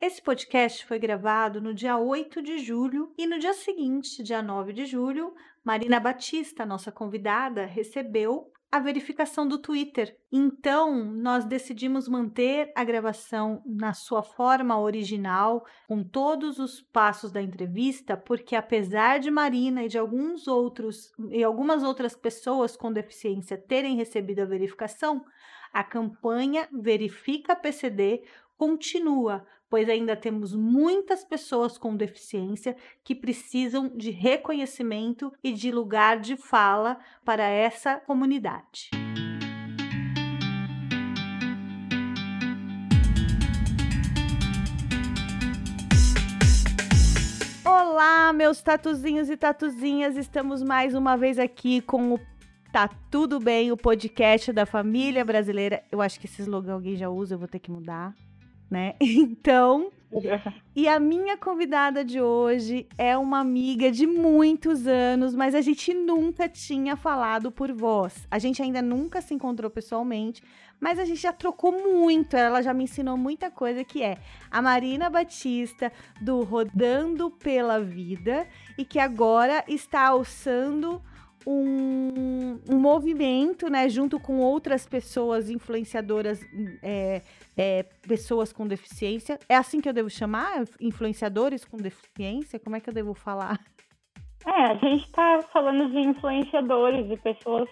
Esse podcast foi gravado no dia 8 de julho e no dia seguinte, dia 9 de julho, Marina Batista, nossa convidada, recebeu a verificação do Twitter. Então, nós decidimos manter a gravação na sua forma original, com todos os passos da entrevista, porque apesar de Marina e de alguns outros e algumas outras pessoas com deficiência terem recebido a verificação, a campanha Verifica PCD continua, pois ainda temos muitas pessoas com deficiência que precisam de reconhecimento e de lugar de fala para essa comunidade. Olá, meus tatuzinhos e tatuzinhas, estamos mais uma vez aqui com o Tá Tudo Bem, o podcast da família brasileira. Eu acho que esse slogan alguém já usa, eu vou ter que mudar né? Então, e a minha convidada de hoje é uma amiga de muitos anos, mas a gente nunca tinha falado por voz. A gente ainda nunca se encontrou pessoalmente, mas a gente já trocou muito. Ela já me ensinou muita coisa que é a Marina Batista do Rodando pela Vida e que agora está alçando um, um, movimento, né, junto com outras pessoas influenciadoras, é, é, pessoas com deficiência. É assim que eu devo chamar? Influenciadores com deficiência? Como é que eu devo falar? É, a gente está falando de influenciadores, de pessoas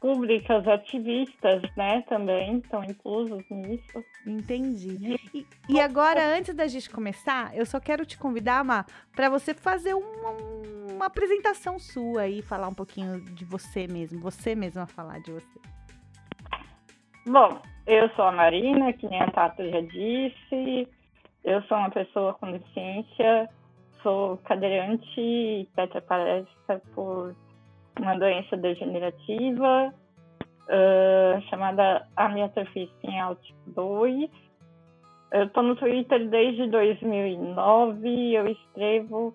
públicas, ativistas, né, também estão inclusos nisso. Entendi. E, e, agora, antes da gente começar, eu só quero te convidar, Má, para você fazer uma, uma apresentação sua aí, falar um pouquinho de você mesmo, você mesma falar de você. Bom, eu sou a Marina, que nem a Tato já disse, eu sou uma pessoa com deficiência, sou cadeirante e tetraplégica por uma doença degenerativa uh, chamada amiotrofia espinhal tipo 2. Eu estou no Twitter desde 2009, eu escrevo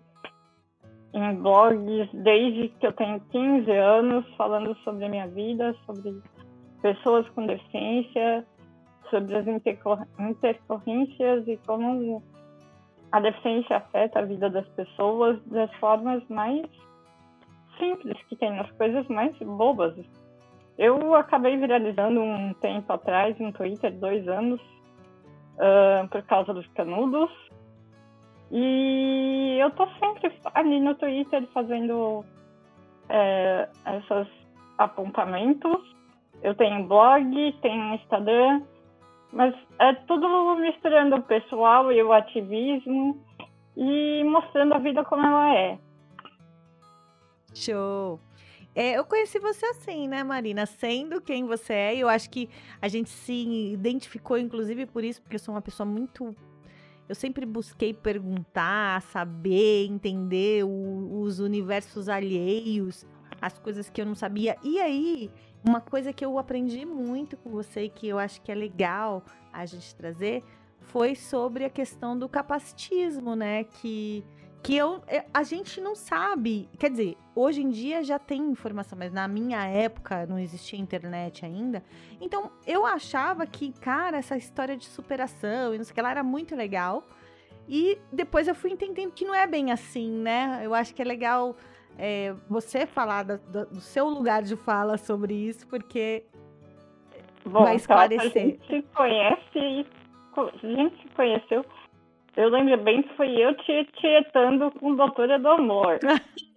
em blogs desde que eu tenho 15 anos, falando sobre a minha vida, sobre pessoas com deficiência, sobre as intercorrências e como a deficiência afeta a vida das pessoas das formas mais simples que tem, nas coisas mais bobas. Eu acabei viralizando um tempo atrás no Twitter, dois anos, uh, por causa dos canudos. E eu tô sempre ali no Twitter fazendo é, esses apontamentos. Eu tenho blog, tenho Instagram, mas é tudo misturando o pessoal e o ativismo e mostrando a vida como ela é. Show! É, eu conheci você assim, né, Marina? Sendo quem você é, eu acho que a gente se identificou, inclusive, por isso, porque eu sou uma pessoa muito. Eu sempre busquei perguntar, saber, entender o, os universos alheios, as coisas que eu não sabia. E aí, uma coisa que eu aprendi muito com você e que eu acho que é legal a gente trazer foi sobre a questão do capacitismo, né? Que que eu, é, a gente não sabe. Quer dizer, hoje em dia já tem informação, mas na minha época não existia internet ainda. Então eu achava que, cara, essa história de superação e não sei o que lá era muito legal. E depois eu fui entendendo que não é bem assim, né? Eu acho que é legal é, você falar do, do, seu lugar de fala sobre isso, porque Bom, vai esclarecer. Então, a gente conhece, a gente se conheceu eu lembro bem que foi eu te tietando com Doutora do Amor.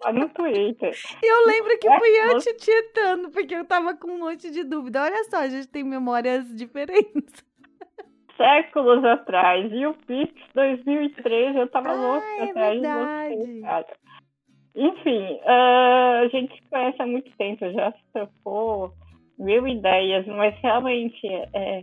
lá no Twitter. Eu lembro que fui eu te tietando, porque eu tava com um monte de dúvida. Olha só, a gente tem memórias diferentes. Séculos atrás. E o Pix 2013, eu tava ah, louca é atrás verdade. de você, cara. Enfim, uh, a gente se conhece há muito tempo, já se trocou mil ideias, mas realmente é,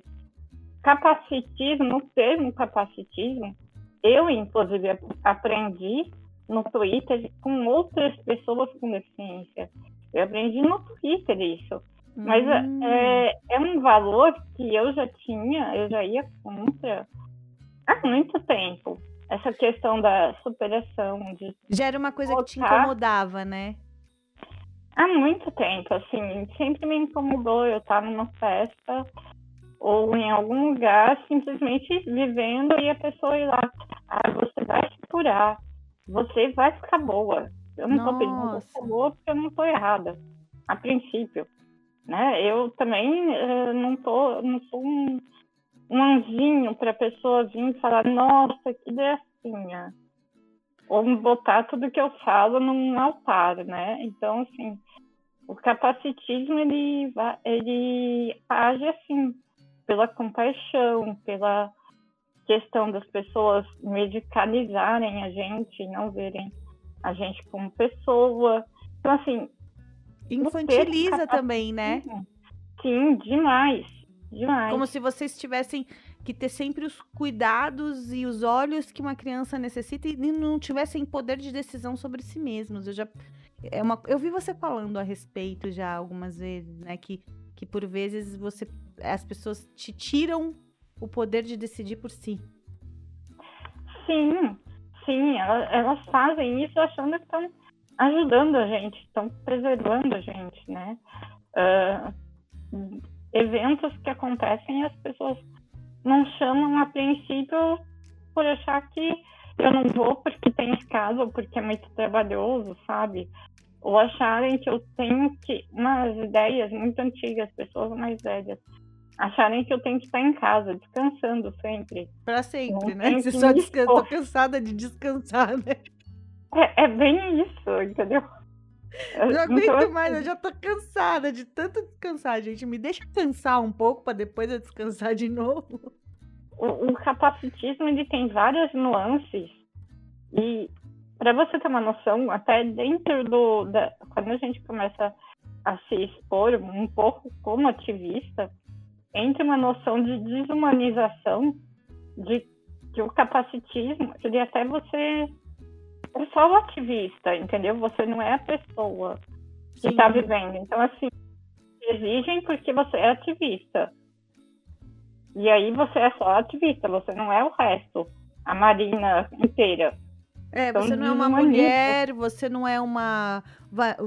capacitismo, o termo capacitismo, eu, inclusive, aprendi no Twitter com outras pessoas com deficiência. Eu aprendi no Twitter isso. Mas hum. é, é um valor que eu já tinha, eu já ia contra há muito tempo. Essa questão da superação. De já era uma coisa que te incomodava, né? Há muito tempo, assim, sempre me incomodou. Eu estava numa festa, ou em algum lugar simplesmente vivendo e a pessoa ir lá, ah, você vai se curar, você vai ficar boa. Eu não estou pedindo pra ficar boa porque eu não estou errada, a princípio. Né? Eu também uh, não, tô, não sou um, um anjinho para a pessoa vir e falar, nossa, que gracinha. Ou botar tudo que eu falo num altar, né? Então, assim, o capacitismo, ele, ele age assim, pela compaixão, pela questão das pessoas medicalizarem a gente, não verem a gente como pessoa. Então, assim. Infantiliza também, né? Sim, demais. Demais. Como se vocês tivessem que ter sempre os cuidados e os olhos que uma criança necessita e não tivessem poder de decisão sobre si mesmos. Eu já é uma, eu vi você falando a respeito já algumas vezes, né, que que por vezes você as pessoas te tiram o poder de decidir por si. Sim, sim, elas, fazem isso achando que estão ajudando a gente, estão preservando a gente, né? Uh, eventos que acontecem as pessoas não chamam a princípio por achar que eu não vou porque tem escaso ou porque é muito trabalhoso, sabe? Ou acharem que eu tenho que. Umas ideias muito antigas, pessoas mais velhas. Acharem que eu tenho que estar em casa, descansando sempre. Pra sempre, né? Você só descansa. Tô cansada de descansar, né? É, é bem isso, entendeu? Eu não aguento então, mais, eu já tô cansada de tanto descansar, gente. Me deixa cansar um pouco para depois eu descansar de novo. O, o capacitismo ele tem várias nuances e para você ter uma noção, até dentro do da, quando a gente começa a se expor um pouco como ativista, entra uma noção de desumanização de que o capacitismo, ele até você é só o ativista, entendeu? Você não é a pessoa que está vivendo. Então, assim, exigem porque você é ativista. E aí você é só ativista, você não é o resto, a Marina inteira. É, então, você não é uma mulher, você não é uma.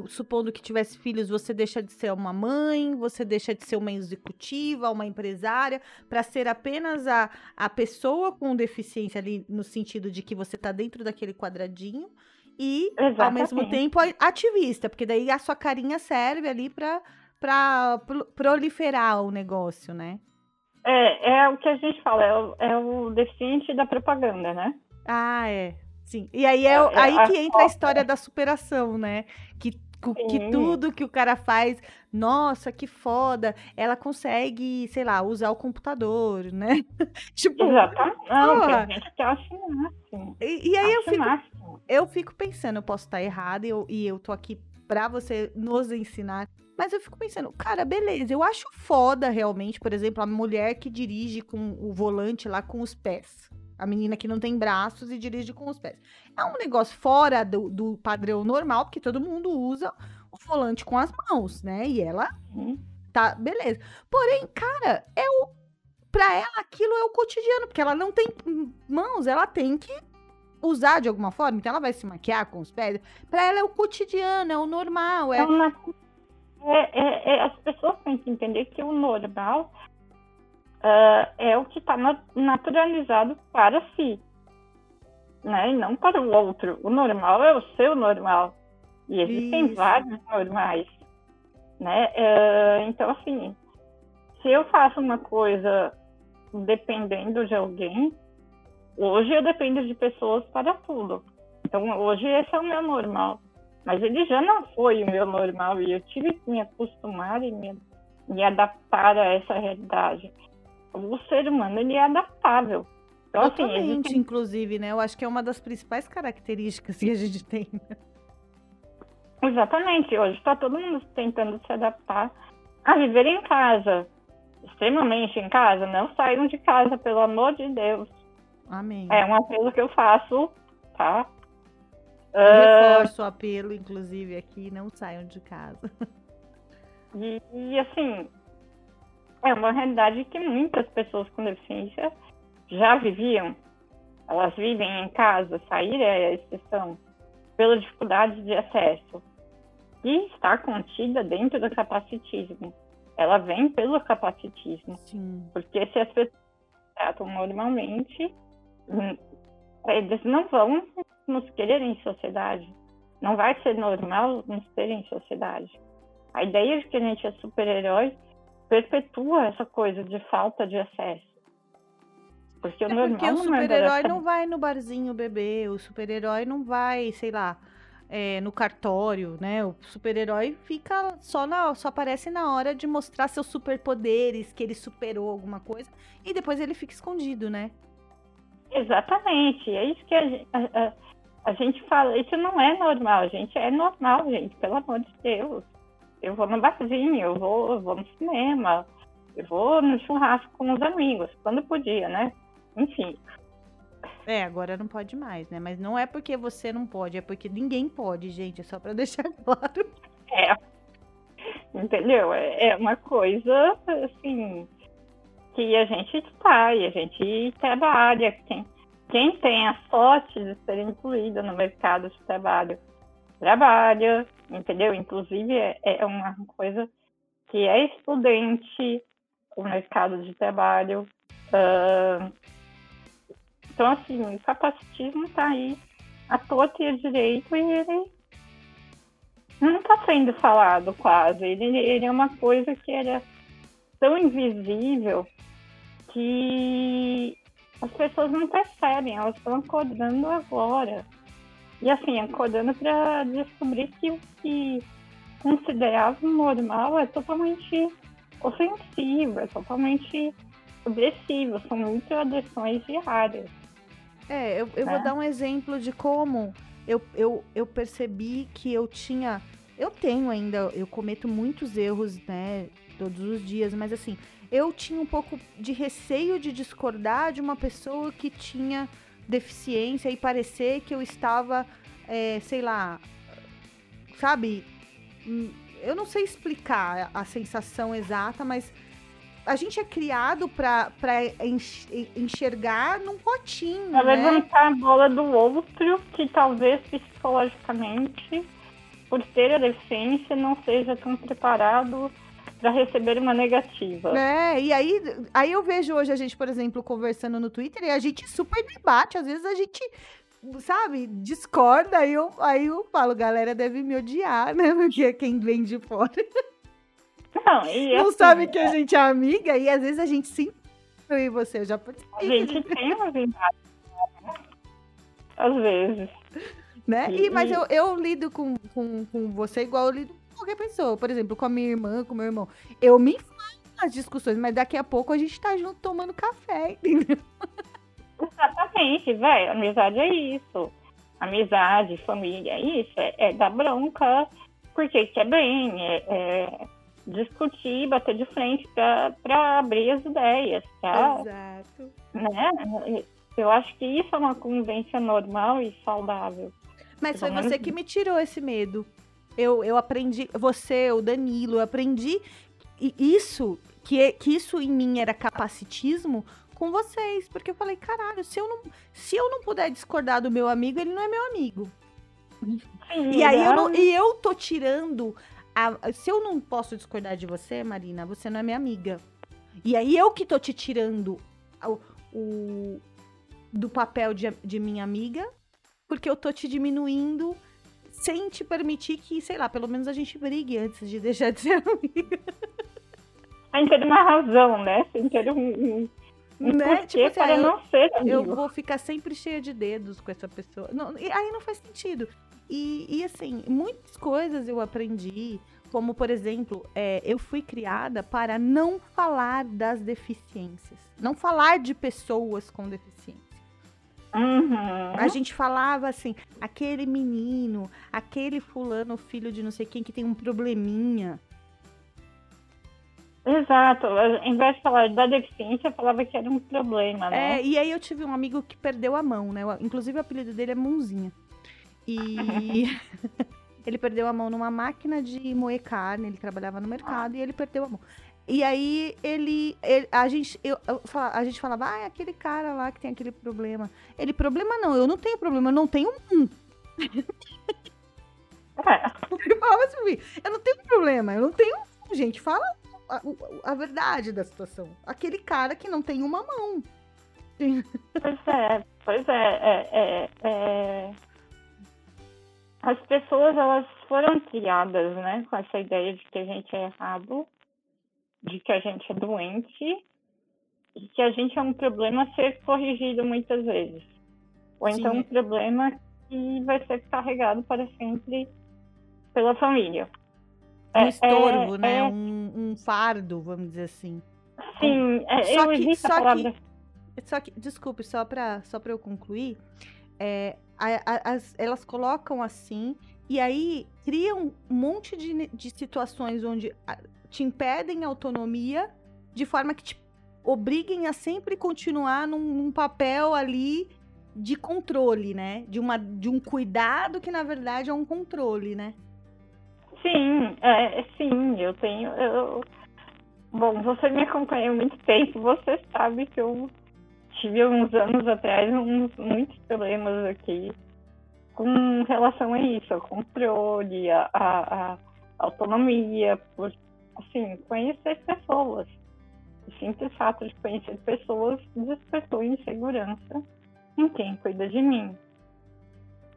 Supondo que tivesse filhos, você deixa de ser uma mãe, você deixa de ser uma executiva, uma empresária, para ser apenas a, a pessoa com deficiência ali, no sentido de que você está dentro daquele quadradinho, e Exatamente. ao mesmo tempo ativista, porque daí a sua carinha serve ali para proliferar o negócio, né? É, é o que a gente fala, é o, é o deficiente da propaganda, né? Ah, é. Sim. E aí é, é, é aí que entra a história da superação, né? Que, que tudo que o cara faz, nossa, que foda, ela consegue, sei lá, usar o computador, né? tipo, Exatamente. Não, que acha máximo. E, e aí eu fico, eu fico pensando, eu posso estar errada e eu, e eu tô aqui pra você nos ensinar. Mas eu fico pensando, cara, beleza, eu acho foda realmente, por exemplo, a mulher que dirige com o volante lá com os pés. A menina que não tem braços e dirige com os pés. É um negócio fora do, do padrão normal, porque todo mundo usa o volante com as mãos, né? E ela uhum. tá, beleza. Porém, cara, é o. Pra ela, aquilo é o cotidiano, porque ela não tem mãos, ela tem que usar de alguma forma, então ela vai se maquiar com os pés. Pra ela é o cotidiano, é o normal. É, é, é, é as pessoas têm que entender que o normal uh, é o que está naturalizado para si, né? E não para o outro. O normal é o seu normal. E existem Isso. vários normais, né? Uh, então, assim, se eu faço uma coisa dependendo de alguém, hoje eu dependo de pessoas para tudo. Então, hoje esse é o meu normal. Mas ele já não foi o meu normal e eu tive que me acostumar e me, me adaptar a essa realidade o ser humano ele é adaptável. Então, assim, Totalmente, assim, inclusive, né? Eu acho que é uma das principais características que a gente tem. Né? Exatamente. Hoje está todo mundo tentando se adaptar a viver em casa. Extremamente em casa. Não saiam de casa, pelo amor de Deus. Amém. É um apelo que eu faço, tá? reforço uh... o apelo, inclusive, aqui, não saiam de casa. E, e assim, é uma realidade que muitas pessoas com deficiência já viviam. Elas vivem em casa, sair é a exceção, pela dificuldade de acesso. E está contida dentro do capacitismo. ela vem pelo capacitismo. Sim. Porque se as pessoas tratam normalmente, hum, eles não vão nos querer em sociedade. Não vai ser normal nos ter em sociedade. A ideia de que a gente é super-herói perpetua essa coisa de falta de acesso. Porque o É normal porque o é super-herói não vai no barzinho beber, o super-herói não vai, sei lá, é, no cartório, né? O super-herói fica só na, só aparece na hora de mostrar seus superpoderes, que ele superou alguma coisa, e depois ele fica escondido, né? Exatamente. É isso que a, a- a- a gente fala. Isso não é normal. Gente é normal, gente. Pelo amor de Deus. Eu vou no barzinho, eu vou, eu vou no cinema, eu vou no churrasco com os amigos, quando podia, né? Enfim. É, agora não pode mais, né? Mas não é porque você não pode, é porque ninguém pode, gente. É só pra deixar claro. É. Entendeu? É é uma coisa, assim, que a gente está e a gente trabalha. Quem, quem tem a sorte de ser incluído no mercado de trabalho, trabalha, entendeu? Inclusive, é, é uma coisa que é estudante, o mercado de trabalho. ah, então, assim, o capacitismo está aí à torta e à direito e ele não está sendo falado quase. Ele, ele é uma coisa que era tão invisível que as pessoas não percebem, elas estão acordando agora. E assim, acordando para descobrir que o que consideravam normal é totalmente ofensivo, é totalmente agressivo, são microagressões diárias. É, eu, eu vou É. dar um exemplo de como eu, eu, eu percebi que eu tinha. Eu tenho ainda, eu cometo muitos erros, né, todos os dias, mas assim, eu tinha um pouco de receio de discordar de uma pessoa que tinha deficiência e parecer que eu estava, é, sei lá, sabe? Hum, Eu não sei explicar a sensação exata, mas a gente é criado enx- enxergar num potinho, Pra né? levantar a bola do outro, que talvez psicologicamente, por ter a deficiência, não seja tão preparado para receber uma negativa. É, e aí, aí eu vejo hoje a gente, por exemplo, conversando no Twitter e a gente super debate. Às vezes a gente, sabe, discorda. Aí eu, aí eu falo, galera deve me odiar, né? Porque é quem vem de fora Não, e não assim, sabe que a gente é amiga e às vezes a gente sim. Eu e você, eu já a participei, gente tem uma verdade. Às vezes. né? e- mas eu, eu lido com, com, com você igual eu lido qualquer pessoa. Por exemplo, com a minha irmã, com o meu irmão. Eu me enfado nas discussões, mas daqui a pouco a gente tá junto tomando café, entendeu? Exatamente, velho. Amizade é isso. Amizade, família é isso. É, é dar bronca porque quer bem. É, é discutir, bater de frente para abrir as ideias, tá? Exato. né? Eu acho que isso é uma convivência normal e saudável. Mas foi você que me tirou esse medo. Eu, eu aprendi, você, o Danilo, eu aprendi isso, que, é- que isso em mim era capacitismo com vocês. Porque eu falei, caralho, se eu não, se eu não puder discordar do meu amigo, ele não é meu amigo. Sim, E aí eu, não, e eu tô tirando. a- se eu não posso discordar de você, Marina, você não é minha amiga. E aí eu que tô te tirando o, o- do papel de, de minha amiga, porque eu tô te diminuindo sem te permitir que, sei lá, pelo menos a gente brigue antes de deixar de ser amiga. Sem ter uma razão, né? Sem ter um, um, Né? porquê Tipo assim, para eu- não ser Eu amigo. vou ficar sempre cheia de dedos com essa pessoa. Não, e aí não faz sentido. E, e, assim, muitas coisas eu aprendi, como por exemplo, é, eu fui criada para não falar das deficiências. Não falar de pessoas com deficiência. Uhum. A gente falava assim, aquele menino, aquele fulano, filho de não sei quem, que tem um probleminha. Exato. Em vez de falar da deficiência, eu falava que era um problema, né? É, e aí eu tive um amigo que perdeu a mão, né? Inclusive o apelido dele é Mãozinha. E ele perdeu a mão numa máquina de moer carne, ele trabalhava no mercado e ele perdeu a mão. E aí ele, ele- a gente eu, eu a gente falava, ah, é aquele cara lá que tem aquele problema. Ele problema não, eu não tenho problema, eu não tenho um. É. Ele falava assim, eu não tenho problema, eu não tenho um, gente, fala um. a, a, verdade da situação. Aquele cara que não tem uma mão. Pois é, pois é, é, é, é, As pessoas, elas foram criadas, né, com essa ideia de que a gente é errado, de que a gente é doente, e que a gente é um problema a ser corrigido muitas vezes. Ou então Sim. um problema que vai ser carregado para sempre pela família. Um é, estorvo, é, né? É... Um, um, fardo, vamos dizer assim. Sim, é, só que, só palavra... que, só que, desculpe, só para só eu concluir, é, a, a, as, elas colocam assim e aí criam um monte de, de situações onde te impedem autonomia de forma que te obriguem a sempre continuar num, num papel ali de controle, né? De, uma, de um cuidado que, na verdade, é um controle, né? Sim, é, sim, eu tenho. Eu... Bom, você me acompanha há muito tempo, você sabe que eu tive uns anos atrás uns, muitos problemas aqui com relação a isso, ao controle, a, a, a autonomia, por assim, conhecer pessoas. O simples fato de conhecer pessoas despertou insegurança em quem cuida de mim.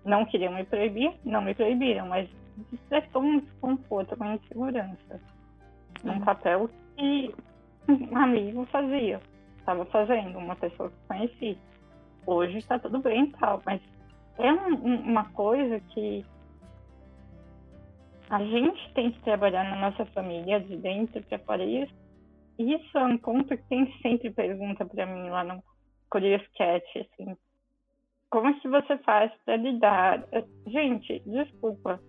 Não queriam me proibir, não me proibiram, mas despertou um desconforto, uma insegurança. Num uhum. papel que um amigo fazia, estava fazendo, uma pessoa que conheci. Hoje está tudo bem e tal, mas é um, uma coisa que a gente tem que trabalhar na nossa família, de dentro para fora. Isso, isso é um ponto que tem sempre pergunta para mim lá no Curious Cat, assim, como é que você faz para lidar? Gente, desculpa.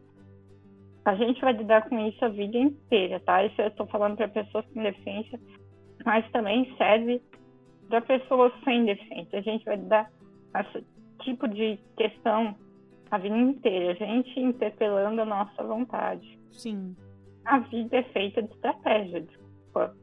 A gente vai lidar com isso a vida inteira, tá? Isso eu estou falando para pessoas com deficiência, mas também serve para pessoas sem deficiência. A gente vai lidar com esse tipo de questão a vida inteira. A gente interpelando a nossa vontade. Sim. A vida é feita de estratégia, desculpa.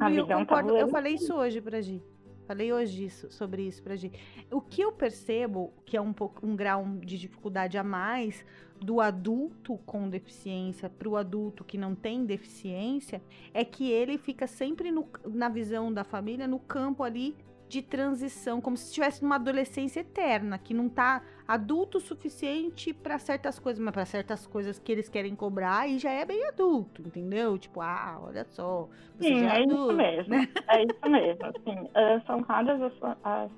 A eu, vida é um concordo, eu falei isso hoje pra Gi. Falei hoje isso, sobre isso pra gente. O que eu percebo que é um pouco um grau de dificuldade a mais do adulto com deficiência para o adulto que não tem deficiência é que ele fica sempre no, na visão da família no campo ali de transição, como se estivesse numa adolescência eterna, que não tá adulto o suficiente para certas coisas, mas para certas coisas que eles querem cobrar, e já é bem adulto, entendeu? Tipo, ah, olha só. Sim, é, é adulto, isso mesmo. Né? É isso mesmo. Assim, uh, são raras as, as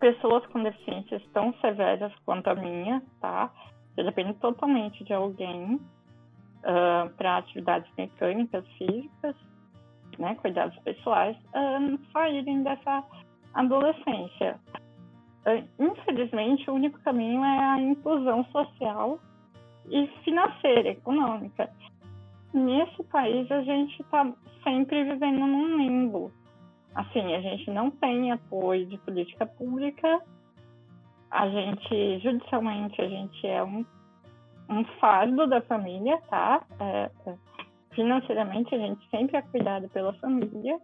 pessoas com deficiências tão severas quanto a minha, tá? Você depende totalmente de alguém uh, para atividades mecânicas, físicas, né, cuidados pessoais, uh, saírem dessa adolescência. Uh, infelizmente, o único caminho é a inclusão social e financeira, econômica. Nesse país, a gente está sempre vivendo num limbo. Assim, a gente não tem apoio de política pública, a gente, judicialmente, a gente é um, um fardo da família, tá? É, é financeiramente a gente sempre é cuidado pela família,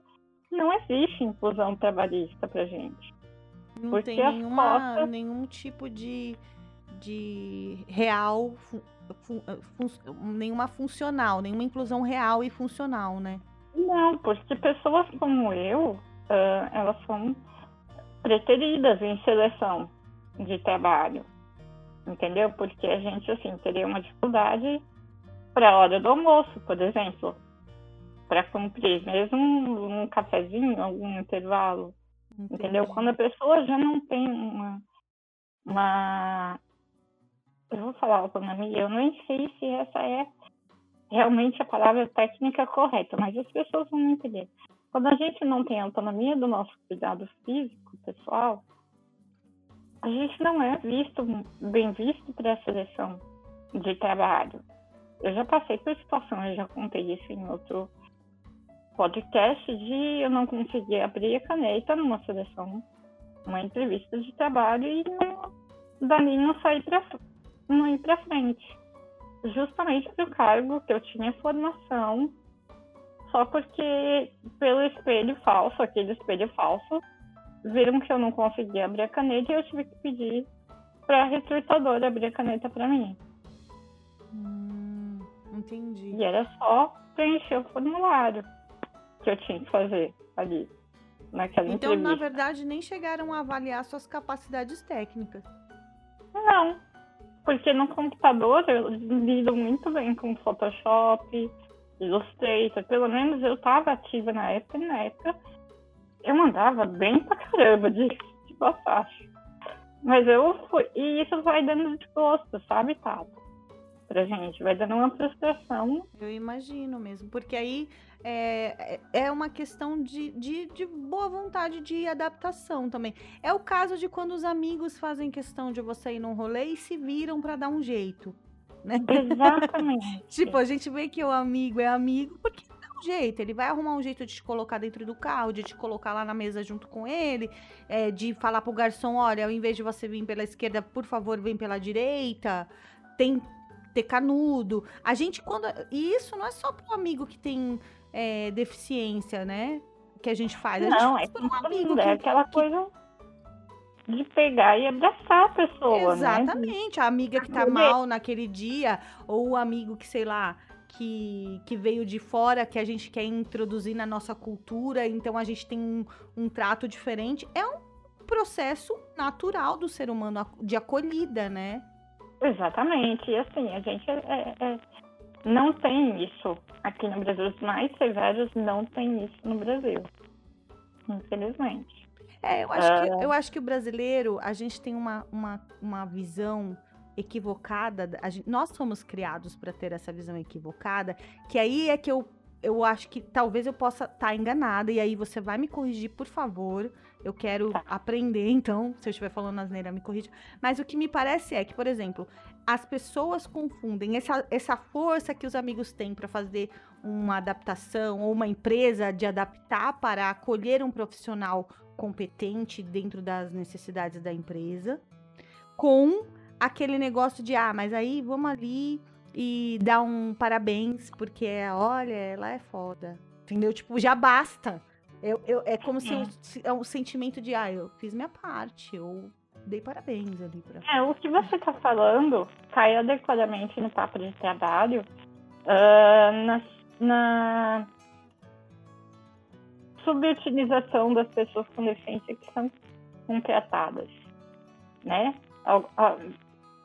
não existe inclusão trabalhista pra gente. Não Porque tem nenhuma, cotas... nenhum tipo de, de real, fun, fun, nenhuma funcional, nenhuma inclusão real e funcional, né? Não, porque pessoas como eu, uh, elas são preteridas em seleção de trabalho, entendeu? Porque a gente, assim, teria uma dificuldade para a hora do almoço, por exemplo, para cumprir mesmo um, um cafezinho, algum intervalo, Entendi. entendeu? Quando a pessoa já não tem uma, uma eu vou falar autonomia, eu nem sei se essa é realmente a palavra técnica correta, mas as pessoas vão entender. Quando a gente não tem autonomia do nosso cuidado físico, pessoal, a gente não é visto, bem visto para a seleção de trabalho. Eu já passei por situação, eu já contei isso em outro podcast, de eu não conseguir abrir a caneta numa seleção, uma entrevista de trabalho e não, dali não sair para não ir para frente. Justamente o cargo que eu tinha formação, só porque pelo espelho falso, aquele espelho falso, viram que eu não conseguia abrir a caneta e eu tive que pedir para a recrutadora abrir a caneta para mim. Entendi. E era só preencher o formulário que eu tinha que fazer ali, naquela então, entrevista. na verdade, nem chegaram a avaliar suas capacidades técnicas. Não, porque no computador eu lido muito bem com Photoshop, Illustrator, pelo menos eu estava ativa na época, e na época eu mandava bem pra caramba de, de passagem. Mas eu fui, e isso vai dando desgosto, sabe, Tato? Pra gente, vai dando uma frustração. Eu imagino mesmo, porque aí é, é, é uma questão de, de, de boa vontade de adaptação também. É o caso de quando os amigos fazem questão de você ir num rolê e se viram para dar um jeito. Né? Exatamente. tipo, a gente vê que o amigo é amigo porque dá um jeito. Ele vai arrumar um jeito de te colocar dentro do carro, de te colocar lá na mesa junto com ele, é, de falar pro garçom: olha, ao invés de você vir pela esquerda, por favor, vem pela direita. Tem ter canudo. A gente, quando. E isso não é só pro amigo que tem é, deficiência, né? Que a gente faz. A gente Não, faz é um amigo que, é aquela que- coisa de pegar e abraçar a pessoa, né? Exatamente. A amiga que tá mal naquele dia, ou o amigo que, sei lá, que, que veio de fora, que a gente quer introduzir na nossa cultura, então a gente tem um, um trato diferente. É um processo natural do ser humano de acolhida, né? Exatamente. E assim, a gente é- é- é- não tem isso aqui no Brasil. Os mais severos não tem isso no Brasil. Infelizmente. É, eu acho, que, eu acho que o brasileiro, a gente tem uma, uma, uma visão equivocada. gente- nós somos criados para ter essa visão equivocada, que aí é que eu, eu acho que talvez eu possa estar enganada, e aí você vai me corrigir, por favor. Eu quero Tá. aprender, então, se eu estiver falando asneira, me corrija. Mas o que me parece é que, por exemplo, as pessoas confundem essa, essa força que os amigos têm para fazer uma adaptação ou uma empresa de adaptar para acolher um profissional competente dentro das necessidades da empresa, com aquele negócio de ah, mas aí vamos ali e dar um parabéns porque olha, ela é foda. Entendeu? Tipo, já basta. Eu, eu, é como se, É. eu- se- é um sentimento de ah, eu fiz minha parte, eu dei parabéns ali pra. É, o que você está falando cai adequadamente no papo de trabalho ah, na, na subutilização das pessoas com deficiência que são contratadas, né?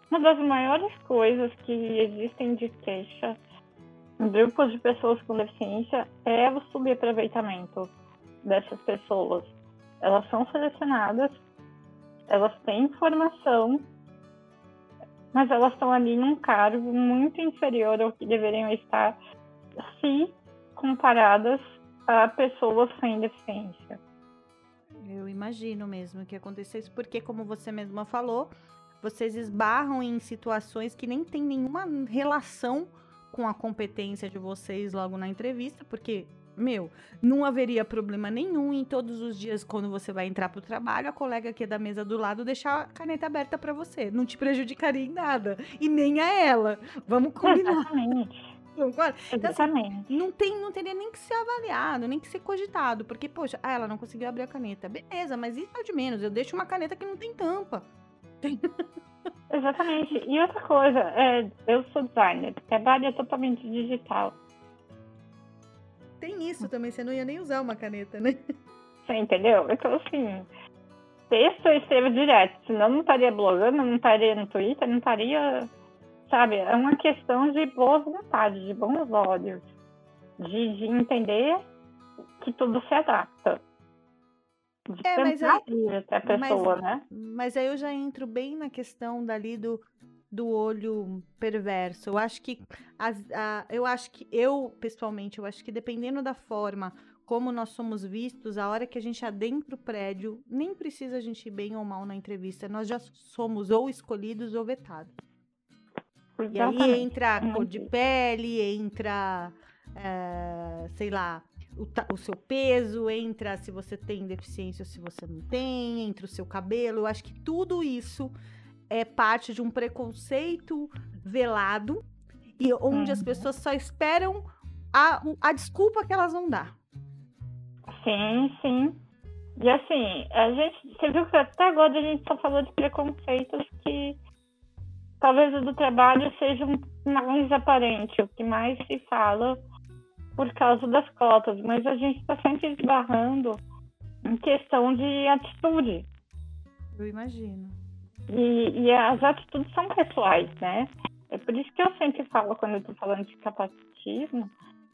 Uma das maiores coisas que existem de queixa em grupos de pessoas com deficiência é o subaproveitamento dessas pessoas. Elas são selecionadas elas têm formação, mas elas estão ali num cargo muito inferior ao que deveriam estar se comparadas a pessoas sem deficiência. Eu imagino mesmo que aconteceu isso, porque, como você mesma falou, vocês esbarram em situações que nem tem nenhuma relação com a competência de vocês logo na entrevista, porque, meu, não haveria problema nenhum em todos os dias, quando você vai entrar pro trabalho, a colega aqui da mesa do lado deixar a caneta aberta para você. Não te prejudicaria em nada. E nem a ela. Vamos combinar. Exatamente. concorda? Então, assim, não, tem, não teria nem que ser avaliado, nem que ser cogitado. Porque, poxa, ah, ela não conseguiu abrir a caneta. Beleza, mas isso é o de menos. Eu deixo uma caneta que não tem tampa. Exatamente. E outra coisa, é, eu sou designer, trabalho totalmente digital. Tem isso também, você não ia nem usar uma caneta, né? Você entendeu? Então, assim, texto eu escrevo direto, senão não estaria blogando, não estaria no Twitter, não estaria. Sabe? É uma questão de boa vontade, de bons olhos, de, de entender que tudo se adapta. De É, mas aí- a pessoa, né? Mas aí eu já entro bem na questão dali do, do olho perverso. Eu acho que as- a- eu acho que eu, pessoalmente, eu acho que dependendo da forma como nós somos vistos, a hora que a gente adentra o prédio, nem precisa a gente ir bem ou mal na entrevista, nós já somos ou escolhidos ou vetados. E aí Exatamente. entra a cor Uhum. de pele, entra, eh, sei lá, o, o seu peso, entra se você tem deficiência ou se você não tem, entra o seu cabelo. Eu acho que tudo isso é parte de um preconceito velado e onde as Uhum. pessoas só esperam a, a desculpa que elas vão dar. Sim, sim. E assim, a gente, você viu que até agora a gente só falou de preconceitos que talvez o do trabalho seja um mais aparente, o que mais se fala por causa das cotas, mas a gente está sempre esbarrando em questão de atitude. Eu imagino. E, e, as atitudes são pessoais, né? É por isso que eu sempre falo, quando eu estou falando de capacitismo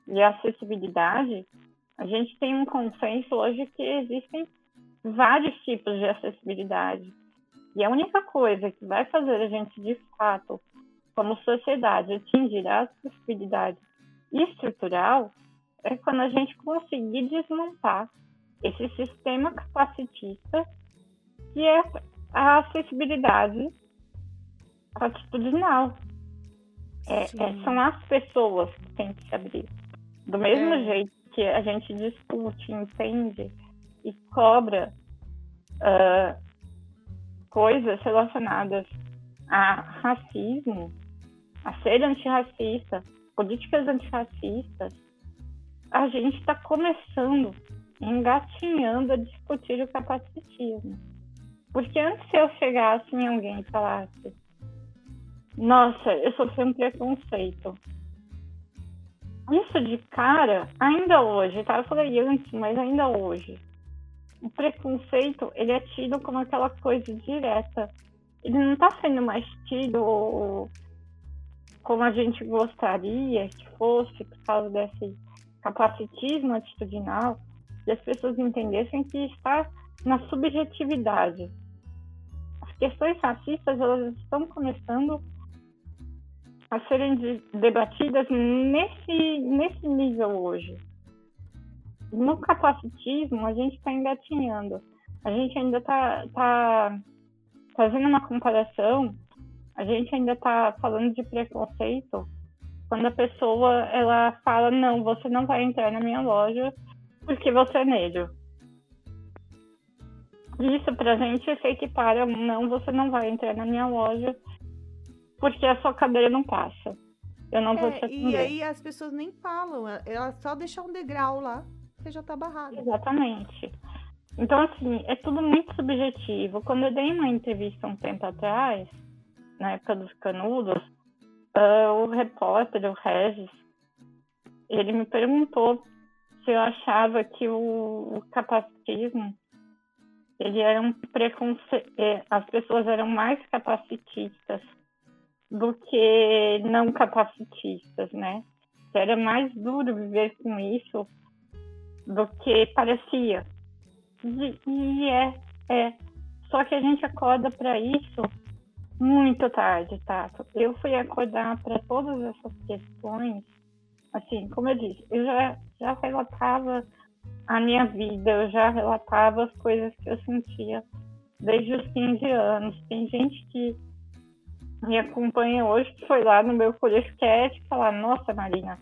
e acessibilidade, a gente tem um consenso hoje que existem vários tipos de acessibilidade. E a única coisa que vai fazer a gente, de fato, como sociedade, atingir a acessibilidade estrutural é quando a gente conseguir desmontar esse sistema capacitista que é a acessibilidade atitudinal. É, é, são as pessoas que têm que se abrir. Do mesmo é. jeito que a gente discute, entende e cobra uh, coisas relacionadas a racismo, a ser antirracista, políticas antirracistas, a gente está começando, engatinhando a discutir o capacitismo. Porque antes se eu chegasse em alguém e falasse, nossa, eu sofri um preconceito. Isso de cara, ainda hoje, tá? Eu falei antes, mas ainda hoje. O preconceito, ele é tido como aquela coisa direta. Ele não tá sendo mais tido como a gente gostaria que fosse, por causa desse capacitismo atitudinal, e as pessoas entendessem que está na subjetividade. Questões racistas, elas estão começando a serem debatidas nesse, nesse nível hoje. No capacitismo, a gente está engatinhando. A gente ainda está tá fazendo uma comparação, a gente ainda está falando de preconceito quando a pessoa ela fala não, você não vai entrar na minha loja porque você é negro. Isso pra gente se equipara, não, você não vai entrar na minha loja porque a sua cadeira não passa. Eu não vou é, te atender. E aí as pessoas nem falam, ela só deixa um degrau lá, você já tá barrado. Exatamente. Então, assim, é tudo muito subjetivo. Quando eu dei uma entrevista um tempo atrás, na época dos canudos, uh, o repórter, o Regis, ele me perguntou se eu achava que o, o capacitismo ele era um é, as pessoas eram mais capacitistas do que não capacitistas, né? Era mais duro viver com isso do que parecia. E, e é, é. Só que a gente acorda para isso muito tarde, tá? Eu fui acordar para todas essas questões, assim, como eu disse, eu já, já relatava a minha vida, eu já relatava as coisas que eu sentia desde os 15 anos. Tem gente que me acompanha hoje, que foi lá no meu podcast falar, nossa Marina,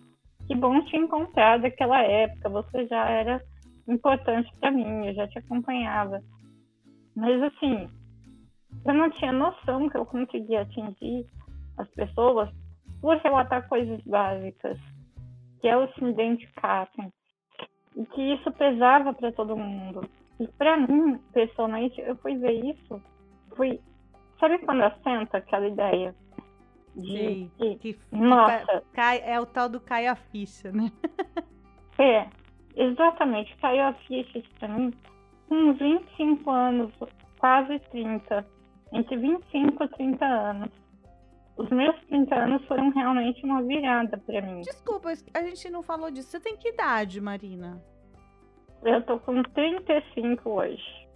que bom te encontrar daquela época, você já era importante para mim, eu já te acompanhava. Mas assim, eu não tinha noção que eu conseguia atingir as pessoas por relatar coisas básicas, que elas se identificassem, e que isso pesava para todo mundo. E para mim, pessoalmente, eu fui ver isso, fui Sabe quando assenta aquela ideia? De, que, que nossa. Cai, é o tal do cai a ficha, né? é, exatamente. Caiu a ficha pra mim com 25 anos, quase 30. Entre 25 e 30 anos. Os meus 30 anos foram realmente uma virada para mim. Desculpa, a gente não falou disso. Você tem que idade, Marina? Eu tô com 35 hoje.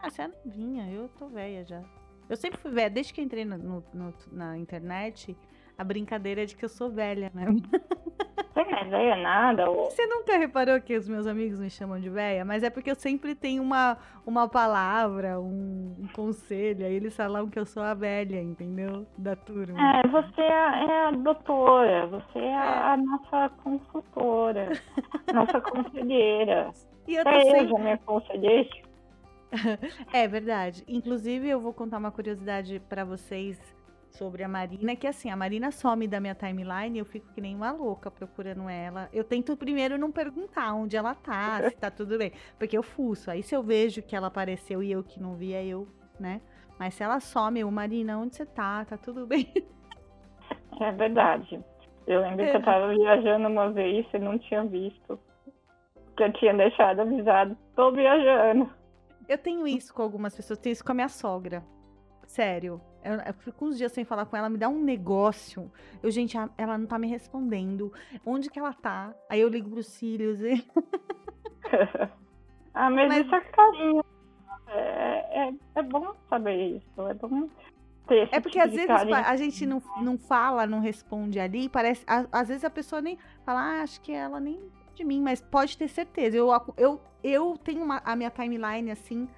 Ah, você é novinha, eu tô velha já. Eu sempre fui velha, desde que entrei no, no, na internet, a brincadeira é de que eu sou velha, né? É velha nada? Ou... Você nunca reparou que os meus amigos me chamam de velha? Mas é porque eu sempre tenho uma, uma palavra, um, um conselho, aí eles falam que eu sou a velha, entendeu? Da turma. É, você é, é a doutora, você é, a, a nossa consultora, nossa conselheira. E eu tô é sempre... eu já me aconselhei é verdade. Inclusive, eu vou contar uma curiosidade para vocês sobre a Marina, que assim, a Marina some da minha timeline e eu fico que nem uma louca procurando ela. Eu tento primeiro não perguntar onde ela tá, se tá tudo bem, porque eu fuço. Aí se eu vejo que ela apareceu e eu que não vi, é eu, né? Mas se ela some, eu, Marina, onde você tá? Tá tudo bem? É verdade. Eu lembro que eu tava viajando uma vez e não tinha visto. Que eu tinha deixado avisado. Tô viajando. Eu tenho isso com algumas pessoas, tenho isso com a minha sogra. Sério. Eu, eu fico uns dias sem falar com ela, me dá um negócio. Eu, gente, ela não tá me respondendo. Onde que ela tá? Aí eu ligo pros cílios e. ah, mas, mas... isso é carinho. É, é, é bom saber isso. É bom ter É porque tipo às vezes carinho. a gente não, não fala, não responde ali. Parece. Às vezes a pessoa nem fala, ah, acho que ela nem de mim, mas pode ter certeza. Eu, eu, eu tenho uma, a minha timeline assim,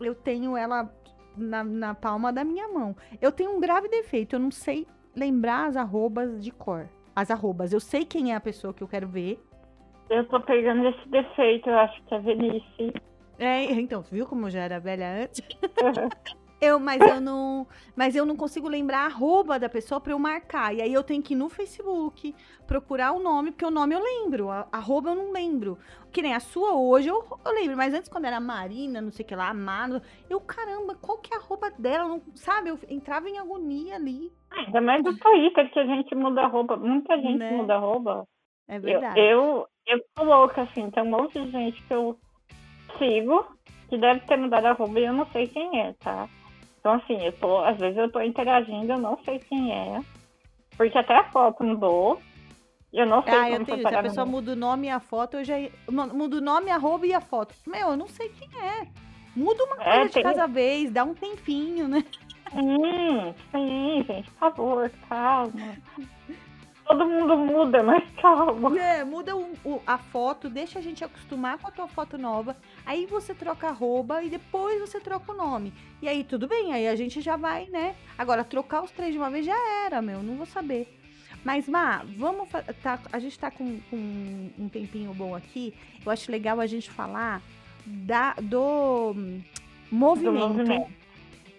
eu tenho ela na, na palma da minha mão. Eu tenho um grave defeito, eu não sei lembrar as arrobas de cor. As arrobas. Eu sei quem é a pessoa que eu quero ver. Eu tô pegando esse defeito, eu acho que é velhice. É, então, viu como eu já era velha antes? Eu, mas eu não, mas eu não consigo lembrar a arroba da pessoa para eu marcar. E aí eu tenho que ir no Facebook procurar o nome, porque o nome eu lembro, a arroba eu não lembro. Que nem a sua hoje eu, eu lembro, mas antes quando era Marina, não sei o que lá, Amado, eu caramba, qual que é a arroba dela? Não, sabe, eu entrava em agonia ali. Ainda mais do Twitter que a gente muda a arroba, muita gente né? muda a arroba. É verdade. Eu, eu, eu tô louca, assim, tem um monte de gente que eu sigo que deve ter mudado a arroba e eu não sei quem é, tá? Então, assim, eu tô, às vezes eu tô interagindo, eu não sei quem é. Porque até a foto mudou. Eu não sei ah, como eu tenho, Se a pessoa muda o nome e a foto, eu já. Muda o nome, a arroba e a foto. Meu, eu não sei quem é. Muda uma é, coisa de cada vez, dá um tempinho, né? Sim, sim, gente, por favor, calma todo mundo muda, mas calma. É, muda o, o, a foto, deixa a gente acostumar com a tua foto nova. Aí você troca a arroba e depois você troca o nome. E aí tudo bem, aí a gente já vai, né? Agora, trocar os três de uma vez já era, meu, não vou saber. Mas, Má, vamos. Tá, a gente tá com, com um tempinho bom aqui. Eu acho legal a gente falar da, do movimento. Do movimento.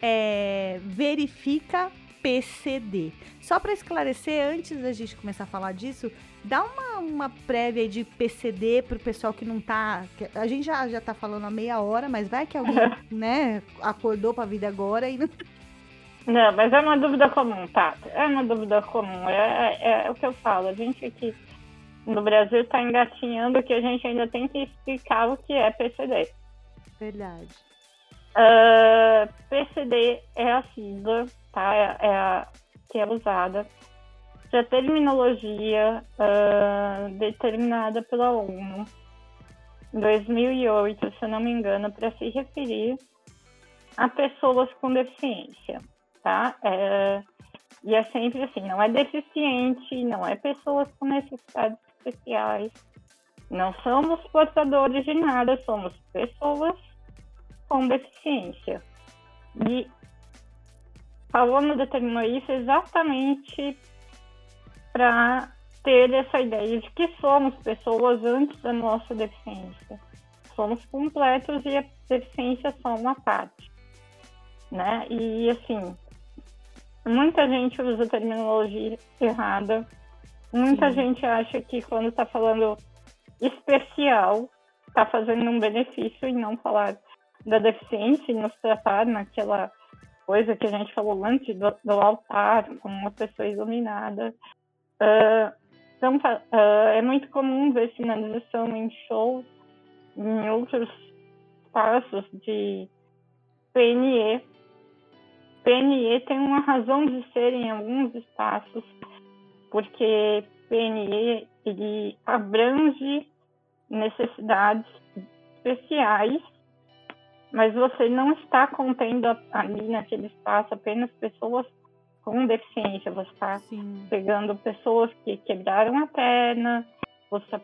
É, verifica PCD. Só para esclarecer, antes da gente começar a falar disso, dá uma, uma prévia de PCD pro pessoal que não tá. Que a gente já, já tá falando há meia hora, mas vai que alguém, né, acordou pra vida agora e não. Não, mas é uma dúvida comum, tá? É uma dúvida comum. É, é, é o que eu falo. A gente aqui no Brasil está engatinhando que a gente ainda tem que explicar o que é PCD. Verdade. Uh, ah, PCD é a sigla tá? É, é a que é usada a terminologia uh, determinada pela ONU em 2008, se eu não me engano, para se referir a pessoas com deficiência, tá? É, e é sempre assim, não é deficiente, não é pessoas com necessidades especiais, não somos portadores de nada, somos pessoas com deficiência. E a ONU determinou isso exatamente para ter essa ideia de que somos pessoas antes da nossa deficiência. Somos completos e a deficiência é só uma parte. Né? E assim, muita gente usa terminologia errada. Muita Sim. gente acha que quando está falando especial, está fazendo um benefício e não falar da deficiência e nos tratar naquela coisa que a gente falou antes do, do altar, como uma pessoa iluminada. Uh, então, uh, é muito comum ver sinalização em shows, em outros espaços de PNE. PNE tem uma razão de ser em alguns espaços, porque PNE ele abrange necessidades especiais mas você não está contendo ali naquele espaço apenas pessoas com deficiência, você está pegando pessoas que quebraram a perna, você está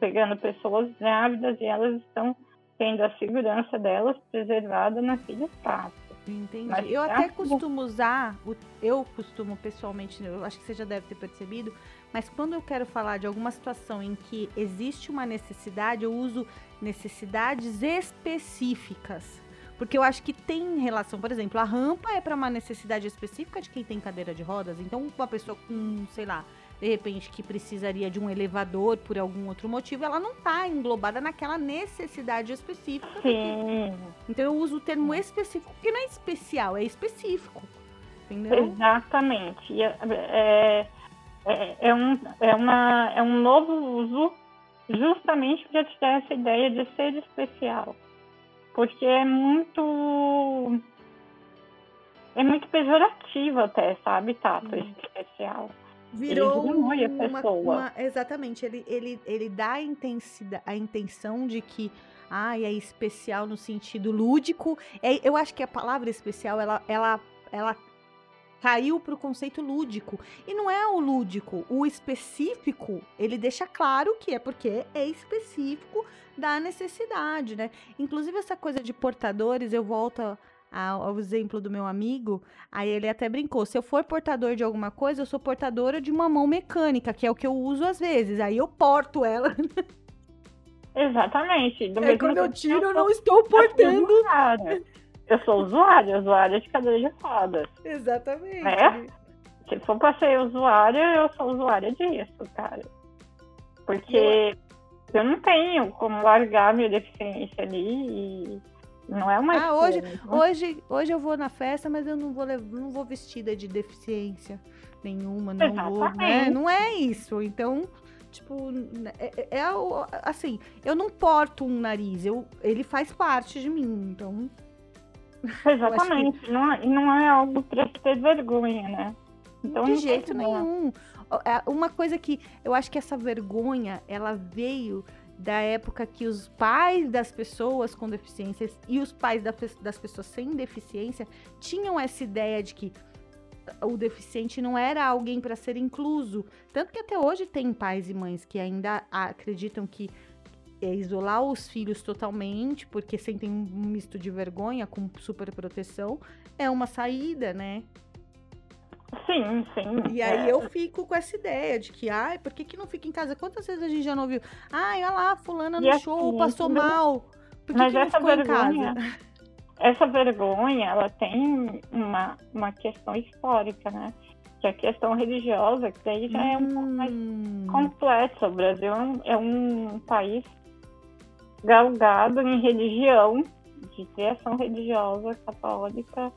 pegando pessoas grávidas e elas estão tendo a segurança delas preservada naquele espaço. Entendi. Mas eu até costumo usar, eu costumo pessoalmente, eu acho que você já deve ter percebido, mas quando eu quero falar de alguma situação em que existe uma necessidade, eu uso necessidades específicas. Porque eu acho que tem relação, por exemplo, a rampa é para uma necessidade específica de quem tem cadeira de rodas. Então, uma pessoa com, sei lá, de repente que precisaria de um elevador por algum outro motivo, ela não está englobada naquela necessidade específica. Sim. Então eu uso o termo específico, porque não é especial, é específico. Entendeu? Exatamente. E, é, é, é, um, é, uma, é um novo uso justamente para te dar essa ideia de ser especial. Porque é muito. É muito pejorativo até, sabe, Tato? Hum. Especial. Virou ele uma, uma, exatamente, ele, ele, ele dá a, intensidade, a intenção de que ai, é especial no sentido lúdico. É, eu acho que a palavra especial, ela, ela, ela caiu para o conceito lúdico. E não é o lúdico, o específico, ele deixa claro que é porque é específico da necessidade, né? Inclusive essa coisa de portadores, eu volto ao exemplo do meu amigo, aí ele até brincou: se eu for portador de alguma coisa, eu sou portadora de uma mão mecânica, que é o que eu uso às vezes. Aí eu porto ela. Exatamente. Do é quando eu tiro, eu não estou portando. Eu sou usuária, usuária de cadeira de rodas. Exatamente. Né? Se for pra ser usuária, eu sou usuária disso, cara. Porque eu, eu não tenho como largar minha deficiência ali e não é uma ah, hoje, né? hoje, hoje eu vou na festa, mas eu não vou, não vou vestida de deficiência nenhuma, não Exatamente. vou, né? Não é isso. Então, tipo, é, é, é, assim, eu não porto um nariz, eu, ele faz parte de mim, então Exatamente, que... não, é, não é algo para ter vergonha, né? Então, de jeito nenhum. É, uma coisa que eu acho que essa vergonha, ela veio da época que os pais das pessoas com deficiências e os pais das pessoas sem deficiência tinham essa ideia de que o deficiente não era alguém para ser incluso. Tanto que até hoje tem pais e mães que ainda acreditam que é isolar os filhos totalmente, porque sentem um misto de vergonha com super proteção, é uma saída, né? Sim, sim. E aí é. eu fico com essa ideia de que, ai, por que, que não fica em casa? Quantas vezes a gente já não viu? Ai, olha lá, fulana no e show, assim, passou mal. Por que, mas que essa vergonha, essa vergonha, ela tem uma, uma questão histórica, né? Que a questão religiosa, que aí já hum. é um pouco mais hum. complexa. O Brasil é um país galgado em religião, de criação religiosa católica,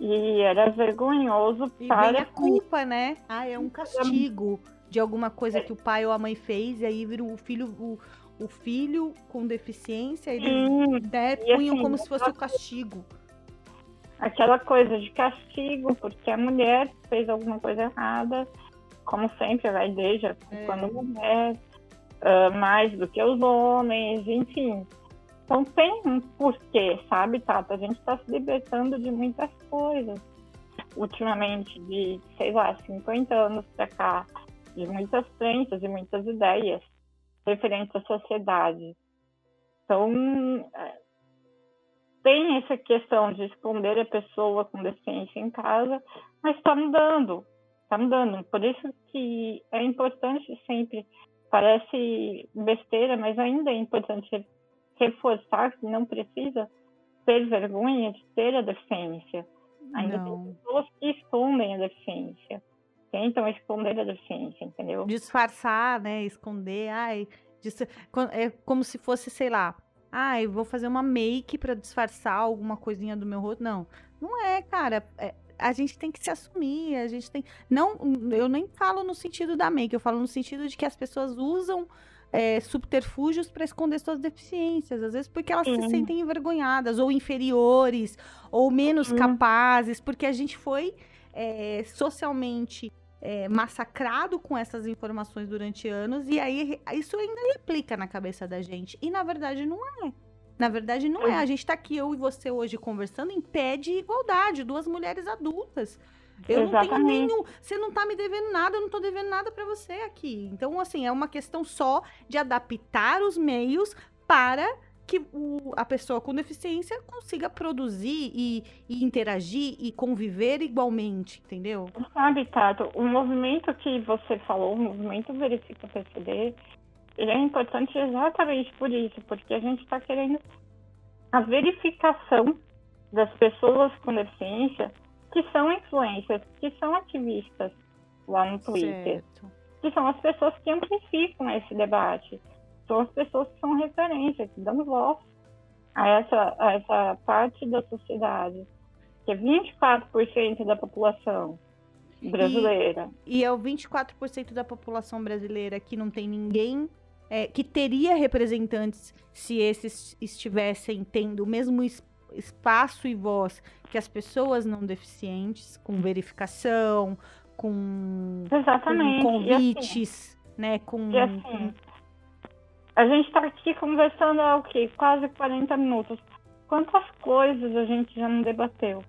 e era vergonhoso e para. A culpa, né? Ah, é um castigo de alguma coisa que o pai ou a mãe fez, e aí vira o filho, o, o filho com deficiência, eles Sim, né, punham assim, como se fosse o castigo. Aquela coisa de castigo, porque a mulher fez alguma coisa errada, como sempre, vai desde é. quando mulher uh, mais do que os homens, enfim. Então tem um porquê, sabe, Tata? A gente está se libertando de muitas coisas. Ultimamente, de, sei lá, 50 anos para cá, de muitas crenças e muitas ideias referentes à sociedade. Então, é, tem essa questão de esconder a pessoa com deficiência em casa, mas está mudando, está mudando. Por isso que é importante sempre Parece besteira, mas ainda é importante reforçar que não precisa ter vergonha de ter a deficiência. Ainda não. tem pessoas que escondem a deficiência. Tentam esconder a deficiência, entendeu? Disfarçar, né? Esconder. Ai, é como se fosse, sei lá, ai, vou fazer uma make para disfarçar alguma coisinha do meu rosto. Não, não é, cara. É, a gente tem que se assumir, a gente tem. Não, eu nem falo no sentido da make, eu falo no sentido de que as pessoas usam é, subterfúgios para esconder suas deficiências, às vezes porque elas se sentem envergonhadas, ou inferiores, ou menos capazes, porque a gente foi é, socialmente é, massacrado com essas informações durante anos, e aí isso ainda replica na cabeça da gente. E na verdade não é. Na verdade, não é. A gente tá aqui, eu e você hoje conversando em pé de igualdade, duas mulheres adultas. Eu Exatamente. não tenho nenhum. Você não tá me devendo nada, eu não tô devendo nada para você aqui. Então, assim, é uma questão só de adaptar os meios para que o, a pessoa com deficiência consiga produzir e, e, interagir e conviver igualmente, entendeu? Sabe, Tato, o movimento que você falou, o movimento Verifica PCD, ele é importante exatamente por isso, porque a gente está querendo a verificação das pessoas com deficiência que são influências, que são ativistas lá no Twitter, certo. que são as pessoas que amplificam esse debate, são as pessoas que são referência, que dão voz a essa, a essa parte da sociedade, que é 24% da população. brasileira. E, e é o 24% da população brasileira que não tem ninguém é, que teria representantes se esses estivessem tendo o mesmo es espaço e voz que as pessoas não deficientes, com verificação, com, Exatamente. com convites, assim, né? Com, e assim, a gente está aqui conversando há o quê? Quase 40 minutos. Quantas coisas a gente já não debateu?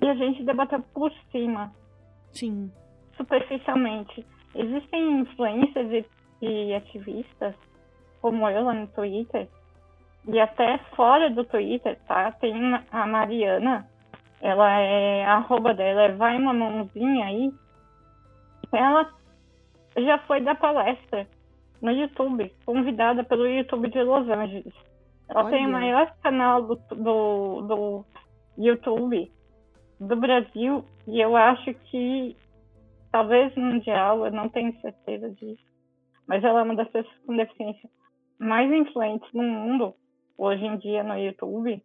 E a gente debateu por cima. Sim. Superficialmente. Existem influências e, e ativistas, como eu lá no Twitter, e até fora do Twitter, tá? Tem a Mariana, ela é, a arroba dela é vai uma mãozinha aí. Ela já foi da palestra no YouTube, convidada pelo YouTube de Los Angeles. Ela Olha. tem o maior canal do, do, do YouTube do Brasil e eu acho que talvez mundial, eu não tenho certeza disso, mas ela é uma das pessoas com deficiência mais influentes no mundo hoje em dia no YouTube.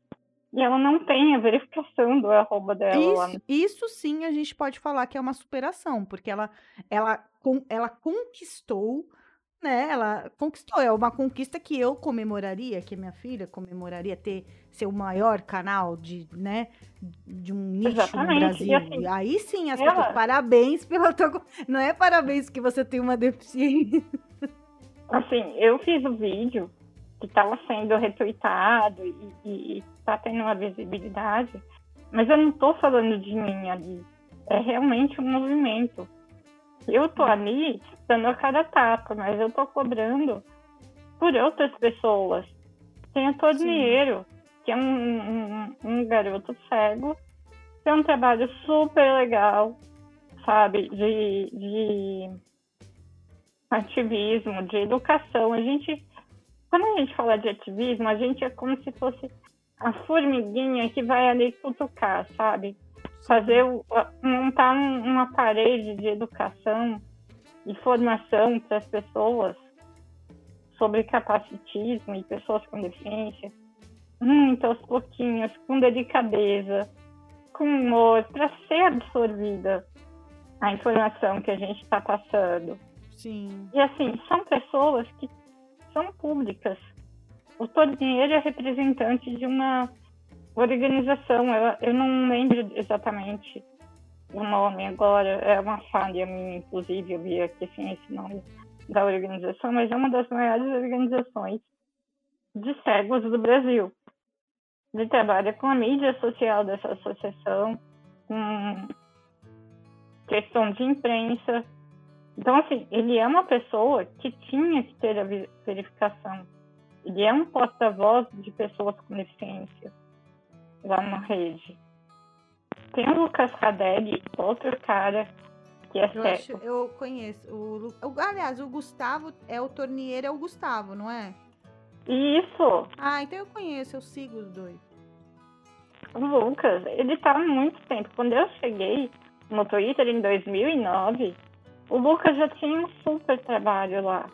E ela não tem a verificação do arroba dela isso, lá. Isso sim a gente pode falar que é uma superação, porque ela, ela, ela conquistou né? Ela conquistou, é uma conquista que eu comemoraria, que minha filha comemoraria ter ser o maior canal de, né, de um nicho Exatamente. no Brasil. Assim, Aí sim, as ela... pessoas, parabéns pela tua, não é parabéns que você tem uma deficiência. Assim, eu fiz o vídeo que estava sendo retweetado e, está tendo uma visibilidade, mas eu não estou falando de mim ali. É realmente um movimento. Eu tô ali dando a cara tapa, mas eu tô cobrando por outras pessoas. Tem a Torneiro, que é um, um, um, garoto cego, tem um trabalho super legal, sabe, de, de ativismo, de educação. A gente, quando a gente fala de ativismo, a gente é como se fosse a formiguinha que vai ali cutucar, sabe? fazer montar uma parede de educação e formação para as pessoas sobre capacitismo e pessoas com deficiência, muito aos pouquinhos, com delicadeza, com humor, para ser absorvida a informação que a gente está passando. Sim. E assim, são pessoas que são públicas. O Torneiro é representante de uma organização, eu, eu não lembro exatamente o nome agora, é uma falha minha, inclusive, eu vi aqui assim, esse nome da organização, mas é uma das maiores organizações de cegos do Brasil. Ele trabalha com a mídia social dessa associação, com questão de imprensa. Então, assim, ele é uma pessoa que tinha que ter a verificação. Ele é um porta-voz de pessoas com deficiência lá na rede. Tem o Lucas Cadelli, outro cara que é eu cego. Acho, eu conheço. O, o, aliás, o Gustavo é o torneiro, é o Gustavo, não é? Isso. Ah, então eu conheço, eu sigo os dois. O Lucas, ele tá há muito tempo. Quando eu cheguei no Twitter em 2009, o Lucas já tinha um super trabalho lá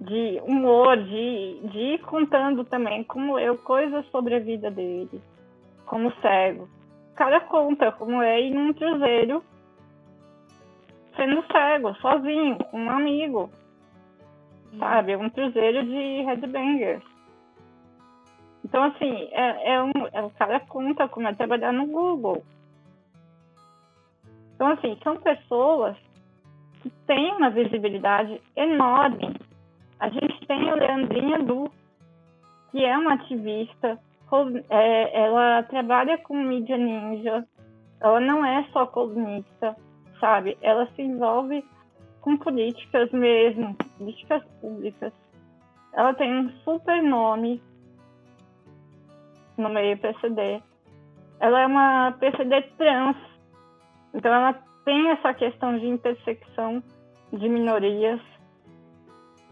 de humor, de, de ir contando também, como eu, coisas sobre a vida dele como cego. O cara conta como é ir num cruzeiro sendo cego, sozinho, com um amigo. Hum. Sabe? Um cruzeiro de headbangers. Então, assim, é, é um, é, o cara conta como é trabalhar no Google. Então, assim, são pessoas que têm uma visibilidade enorme. A gente tem a Leandrinha Du, que é uma ativista é, ela trabalha com mídia ninja, ela não é só colunista, sabe? Ela se envolve com políticas mesmo, políticas públicas. Ela tem um super nome no meio PCD. Ela é uma PCD trans, então ela tem essa questão de intersecção de minorias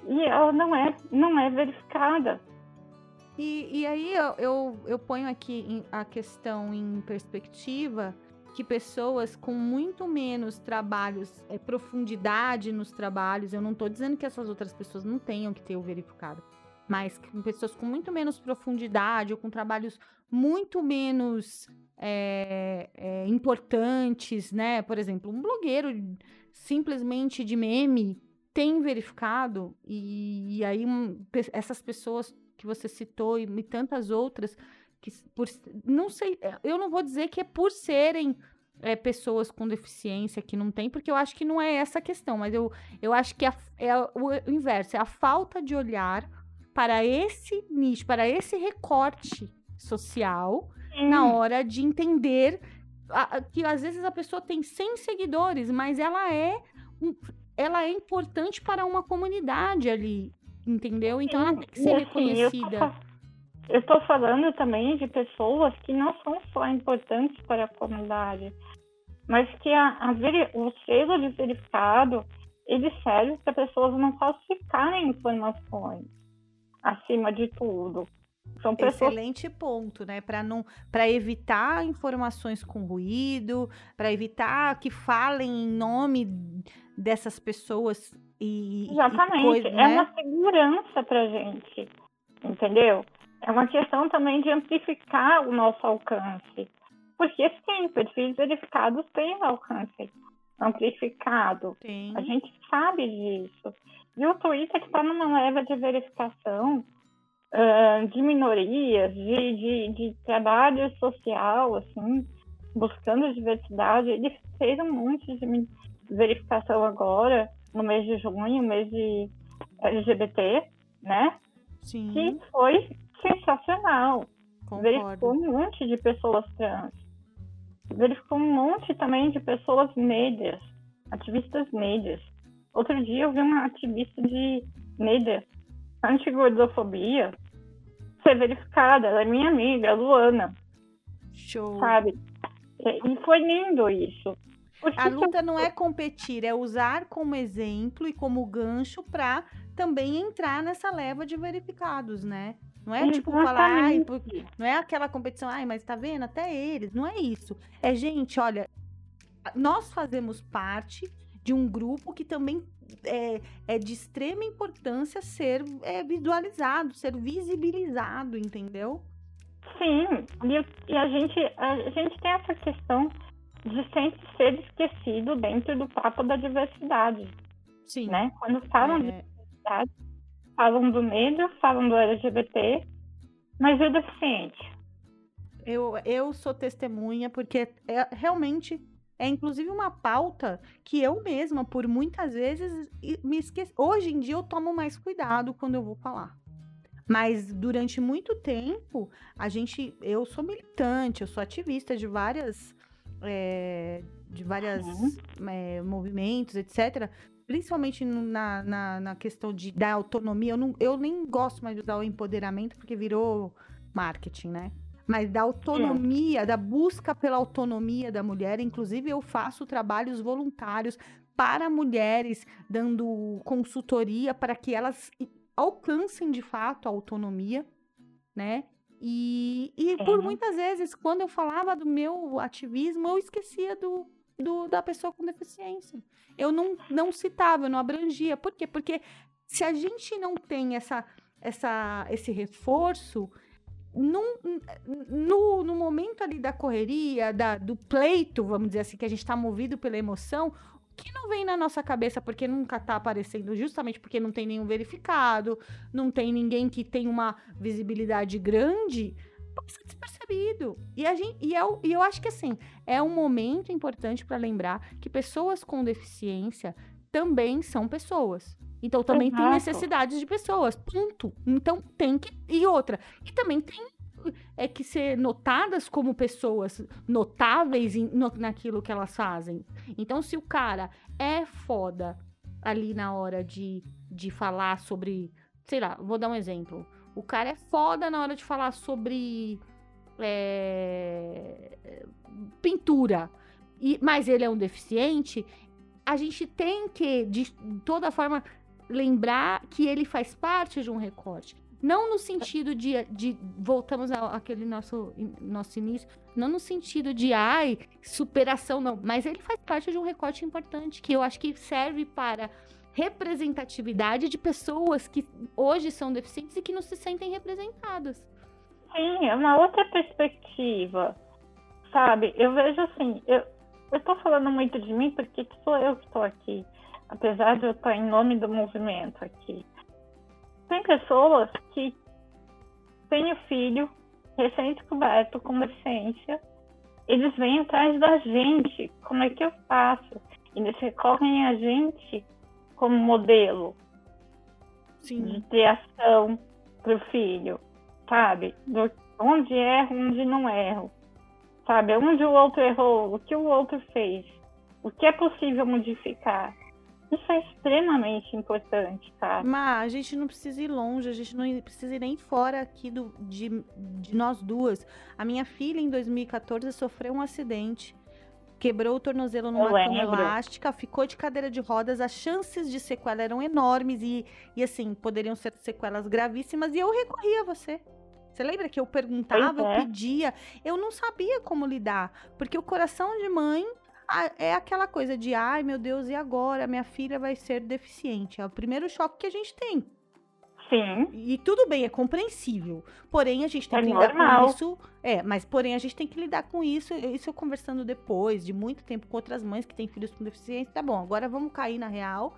e ela não é, não é verificada. E, e aí eu, eu, eu ponho aqui a questão em perspectiva que pessoas com muito menos trabalhos, é, profundidade nos trabalhos, eu não estou dizendo que essas outras pessoas não tenham que ter o verificado, mas pessoas com muito menos profundidade ou com trabalhos muito menos é, é, importantes, né? Por exemplo, um blogueiro simplesmente de meme tem verificado, e, e aí um, essas pessoas que você citou e, e tantas outras que por não sei, é, eu não vou dizer que é por serem é, pessoas com deficiência que não tem, porque eu acho que não é essa a questão, mas eu, eu acho que é, é o inverso, é a falta de olhar para esse nicho, para esse recorte social Sim. na hora de entender a, que às vezes a pessoa tem 100 seguidores, mas ela é ela é importante para uma comunidade ali, entendeu? Então ela tem que ser assim, reconhecida. Eu estou falando também de pessoas que não são só importantes para a comunidade, mas que a, a o selo de verificado ele serve para pessoas não falsificarem informações acima de tudo. São pessoas... Excelente ponto, né? Para não, para evitar informações com ruído, para evitar que falem em nome dessas pessoas e exatamente e coisa, é né? uma segurança para gente, entendeu? É uma questão também de amplificar o nosso alcance, porque sim, perfis verificados têm alcance amplificado. Sim. A gente sabe disso. E o Twitter está numa leva de verificação uh, de minorias, de, de, de, trabalho social, assim, buscando diversidade. Ele fez um monte de verificação agora, no mês de junho, mês de LGBT, né? Sim. Que foi sensacional. Concordo. Verificou um monte de pessoas trans. Verificou um monte também de pessoas negras, ativistas negras. Outro dia eu vi uma ativista de negra anti-gordofobia ser verificada. Ela é minha amiga, a Luana. Show. Sabe? E foi lindo isso. Porque a luta não é competir, é usar como exemplo e como gancho para também entrar nessa leva de verificados, né? Não é tipo falar, ai, porque... não é aquela competição, ai, mas tá vendo? Até eles, não é isso. É, gente, olha, nós fazemos parte de um grupo que também é, é de extrema importância ser é, visualizado, ser visibilizado, entendeu? Sim, e, e a, gente, a gente tem essa questão de sempre ser esquecido dentro do papo da diversidade. Sim. Né? Quando falam é... de diversidade, falam do negro, falam do LGBT, mas e o deficiente? Eu, eu sou testemunha porque é, realmente é inclusive uma pauta que eu mesma, por muitas vezes, me esqueci. Hoje em dia eu tomo mais cuidado quando eu vou falar. Mas durante muito tempo, a gente. Eu sou militante, eu sou ativista de várias. É, de várias uhum. é, movimentos, etc. Principalmente na, na, na, questão de, da autonomia. Eu, não, eu nem gosto mais de usar o empoderamento, porque virou marketing, né? Mas da autonomia, é. da busca pela autonomia da mulher. Inclusive, eu faço trabalhos voluntários para mulheres, dando consultoria para que elas alcancem de fato a autonomia, né? E, e por muitas vezes, quando eu falava do meu ativismo, eu esquecia do, do, da pessoa com deficiência. Eu não, não citava, eu não abrangia. Por quê? Porque se a gente não tem essa, essa, esse reforço, num, no, no momento ali da correria, da, do pleito, vamos dizer assim, que a gente está movido pela emoção, que não vem na nossa cabeça porque nunca está aparecendo, justamente porque não tem nenhum verificado, não tem ninguém que tem uma visibilidade grande, passa despercebido. E, a gente, e, eu, é e eu acho que assim, é um momento importante para lembrar que pessoas com deficiência também são pessoas. Então também Exato. tem necessidades de pessoas, ponto. Então tem que. E outra. E também tem é que ser notadas como pessoas notáveis em, no, naquilo que elas fazem. Então, se o cara é foda ali na hora de, de falar sobre. Sei lá, vou dar um exemplo. O cara é foda na hora de falar sobre é, pintura. E, mas ele é um deficiente. A gente tem que, de toda forma, lembrar que ele faz parte de um recorte. Não no sentido de, de voltamos àquele nosso, nosso início, não no sentido de, ai, superação, não. Mas ele faz parte de um recorte importante, que eu acho que serve para representatividade de pessoas que hoje são deficientes e que não se sentem representadas. Sim, é uma outra perspectiva sabe? Eu vejo assim, eu, eu tô falando muito de mim porque sou eu que estou aqui, apesar de eu estar em nome do movimento aqui. Tem pessoas que têm o filho recém-descoberto com deficiência, eles vêm atrás da gente, como é que eu faço? Eles recorrem a gente como modelo Sim. de criação para o filho, sabe? Do, onde erro, onde não erro, sabe? Onde o outro errou, o que o outro fez, o que é possível modificar. Isso é extremamente importante, tá? Mas a gente não precisa ir longe, a gente não precisa ir nem fora aqui do, de, de nós duas. A minha filha, em 2014, sofreu um acidente quebrou o tornozelo numa cama elástica, ficou de cadeira de rodas, as chances de sequela eram enormes e, e assim, poderiam ser sequelas gravíssimas e eu recorria a você. Você lembra que eu perguntava, é. eu pedia, eu não sabia como lidar, porque o coração de mãe é aquela coisa de, ai meu Deus, e agora? Minha filha vai ser deficiente. É o primeiro choque que a gente tem. Sim. E tudo bem, é compreensível. Porém, a gente tem é que lidar normal. com isso. É, mas porém a gente tem que lidar com isso. Isso eu conversando depois, de muito tempo com outras mães que têm filhos com deficiência. Tá bom, agora vamos cair na real.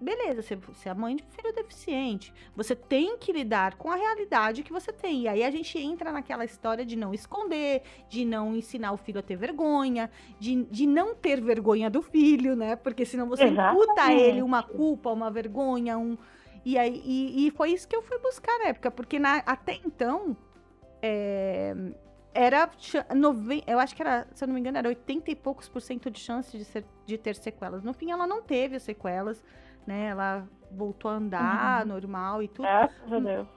Beleza, você, você é mãe de um filho deficiente. Você tem que lidar com a realidade que você tem. E aí a gente entra naquela história de não esconder, de não ensinar o filho a ter vergonha, de, de não ter vergonha do filho, né? Porque senão você Exatamente. imputa a ele uma culpa, uma vergonha, um e, aí, e, e, foi isso que eu fui buscar na época, porque na, até então é, era. Nove, eu acho que era, se eu não me engano, era 80 e poucos por cento de chance de, ser, de ter sequelas. No fim, ela não teve as sequelas, né? Ela voltou a andar uhum. normal e tudo. Graças a Deus.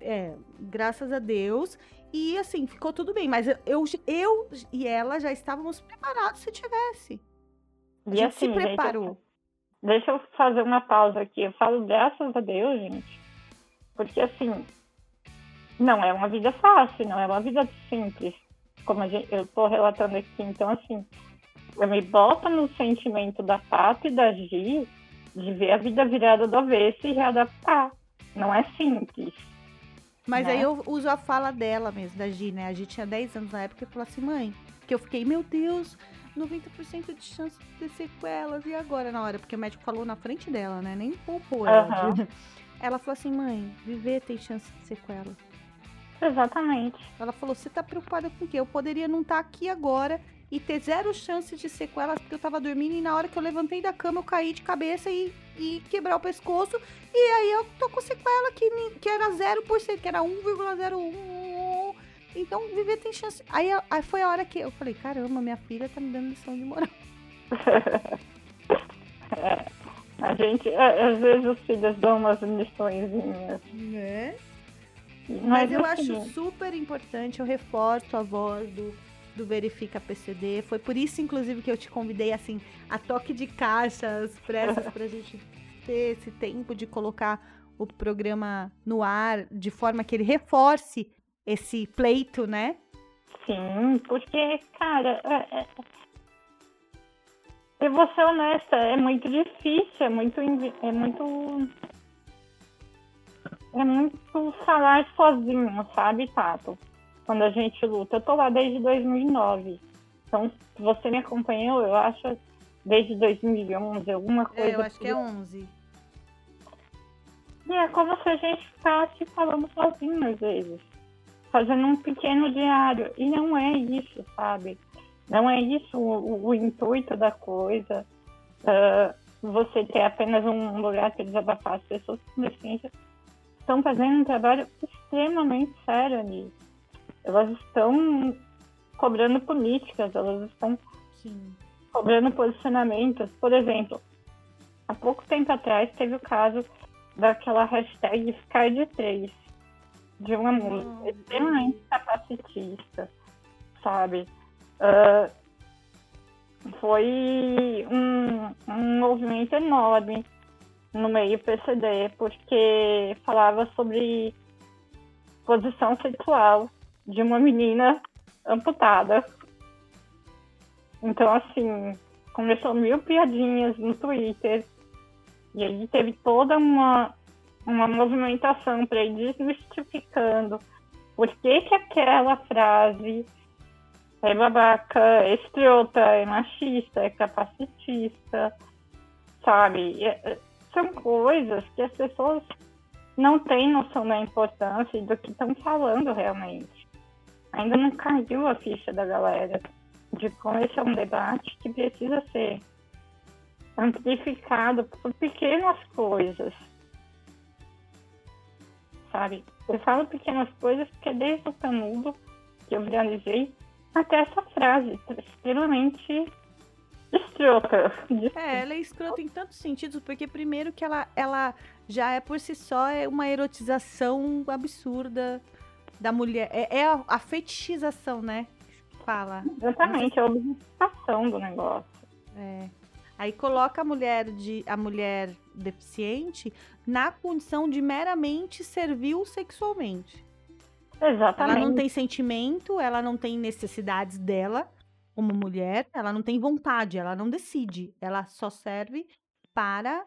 É, graças a Deus. E assim, ficou tudo bem. Mas eu, eu, eu e ela já estávamos preparados se tivesse. A gente assim, se preparou. Gente, Deixa eu fazer uma pausa aqui. Eu falo graças a Deus, gente. Porque assim, não é uma vida fácil, não é uma vida simples. Como gente, eu estou relatando aqui. Então, assim, eu me boto no sentimento da Pato e da Gi de ver a vida virada do avesso e readaptar. Não é simples. Mas né? aí eu uso a fala dela mesmo, da Gi, né? A Gi tinha 10 anos na época e falou assim, mãe, que eu fiquei, meu Deus, 90% de chance de ter sequelas. E agora, na hora? Porque o médico falou na frente dela, né? Nem poupou ela. Uhum. Ela falou assim, mãe, viver tem chance de sequela. Exatamente. Ela falou, você tá preocupada com o quê? Eu poderia não estar tá aqui agora e ter zero chance de sequelas porque eu tava dormindo e na hora que eu levantei da cama eu caí de cabeça e, e quebrar o pescoço. E aí eu tô com sequela que, que era 0%, que era 1,01 então, viver tem chance. Aí, aí foi a hora que eu falei, caramba, minha filha tá me dando lição de moral. é, a gente, às vezes os filhos dão umas lições. Né? Mas, Mas eu assim, acho super importante, eu reforço a voz do, do Verifica PCD. Foi por isso, inclusive, que eu te convidei, assim, a toque de caixa, as pressas, pra gente ter esse tempo de colocar o programa no ar de forma que ele reforce esse pleito, né? Sim, porque, cara, é, é... eu vou ser honesta, é muito difícil, é muito. É muito. É muito falar sozinho, sabe, Tato? Quando a gente luta. Eu tô lá desde 2009. Então, se você me acompanhou, eu acho desde 2011, alguma coisa. É, eu acho que é 11. E é como se a gente ficasse falando sozinho às vezes fazendo um pequeno diário. E não é isso, sabe? Não é isso o, o intuito da coisa. Uh, você ter apenas um lugar para desabafar. As pessoas com deficiência estão fazendo um trabalho extremamente sério ali. Elas estão cobrando políticas, elas estão Sim. cobrando posicionamentos. Por exemplo, há pouco tempo atrás teve o caso daquela hashtag ficar de três de uma música extremamente capacitista, sabe? Uh, foi um, um movimento enorme no meio PCD, porque falava sobre posição sexual de uma menina amputada. Então, assim, começou mil piadinhas no Twitter, e aí teve toda uma, uma movimentação para ir desmistificando por que, que aquela frase é babaca, é escrota, é machista, é capacitista, sabe? É, são coisas que as pessoas não têm noção da importância e do que estão falando realmente. Ainda não caiu a ficha da galera de como esse é um debate que precisa ser amplificado por pequenas coisas. Sabe? Eu falo pequenas coisas porque desde o canudo que eu viralizei até essa frase extremamente escrota. É, ela é escrota em tantos sentidos, porque primeiro que ela, ela já é por si só é uma erotização absurda da mulher. É, é a, a, fetichização, né? Fala. Exatamente, é a objetificação do negócio. É. Aí coloca a mulher de a mulher deficiente na condição de meramente servil sexualmente. Exatamente. Ela não tem sentimento, ela não tem necessidades dela como mulher, ela não tem vontade, ela não decide, ela só serve para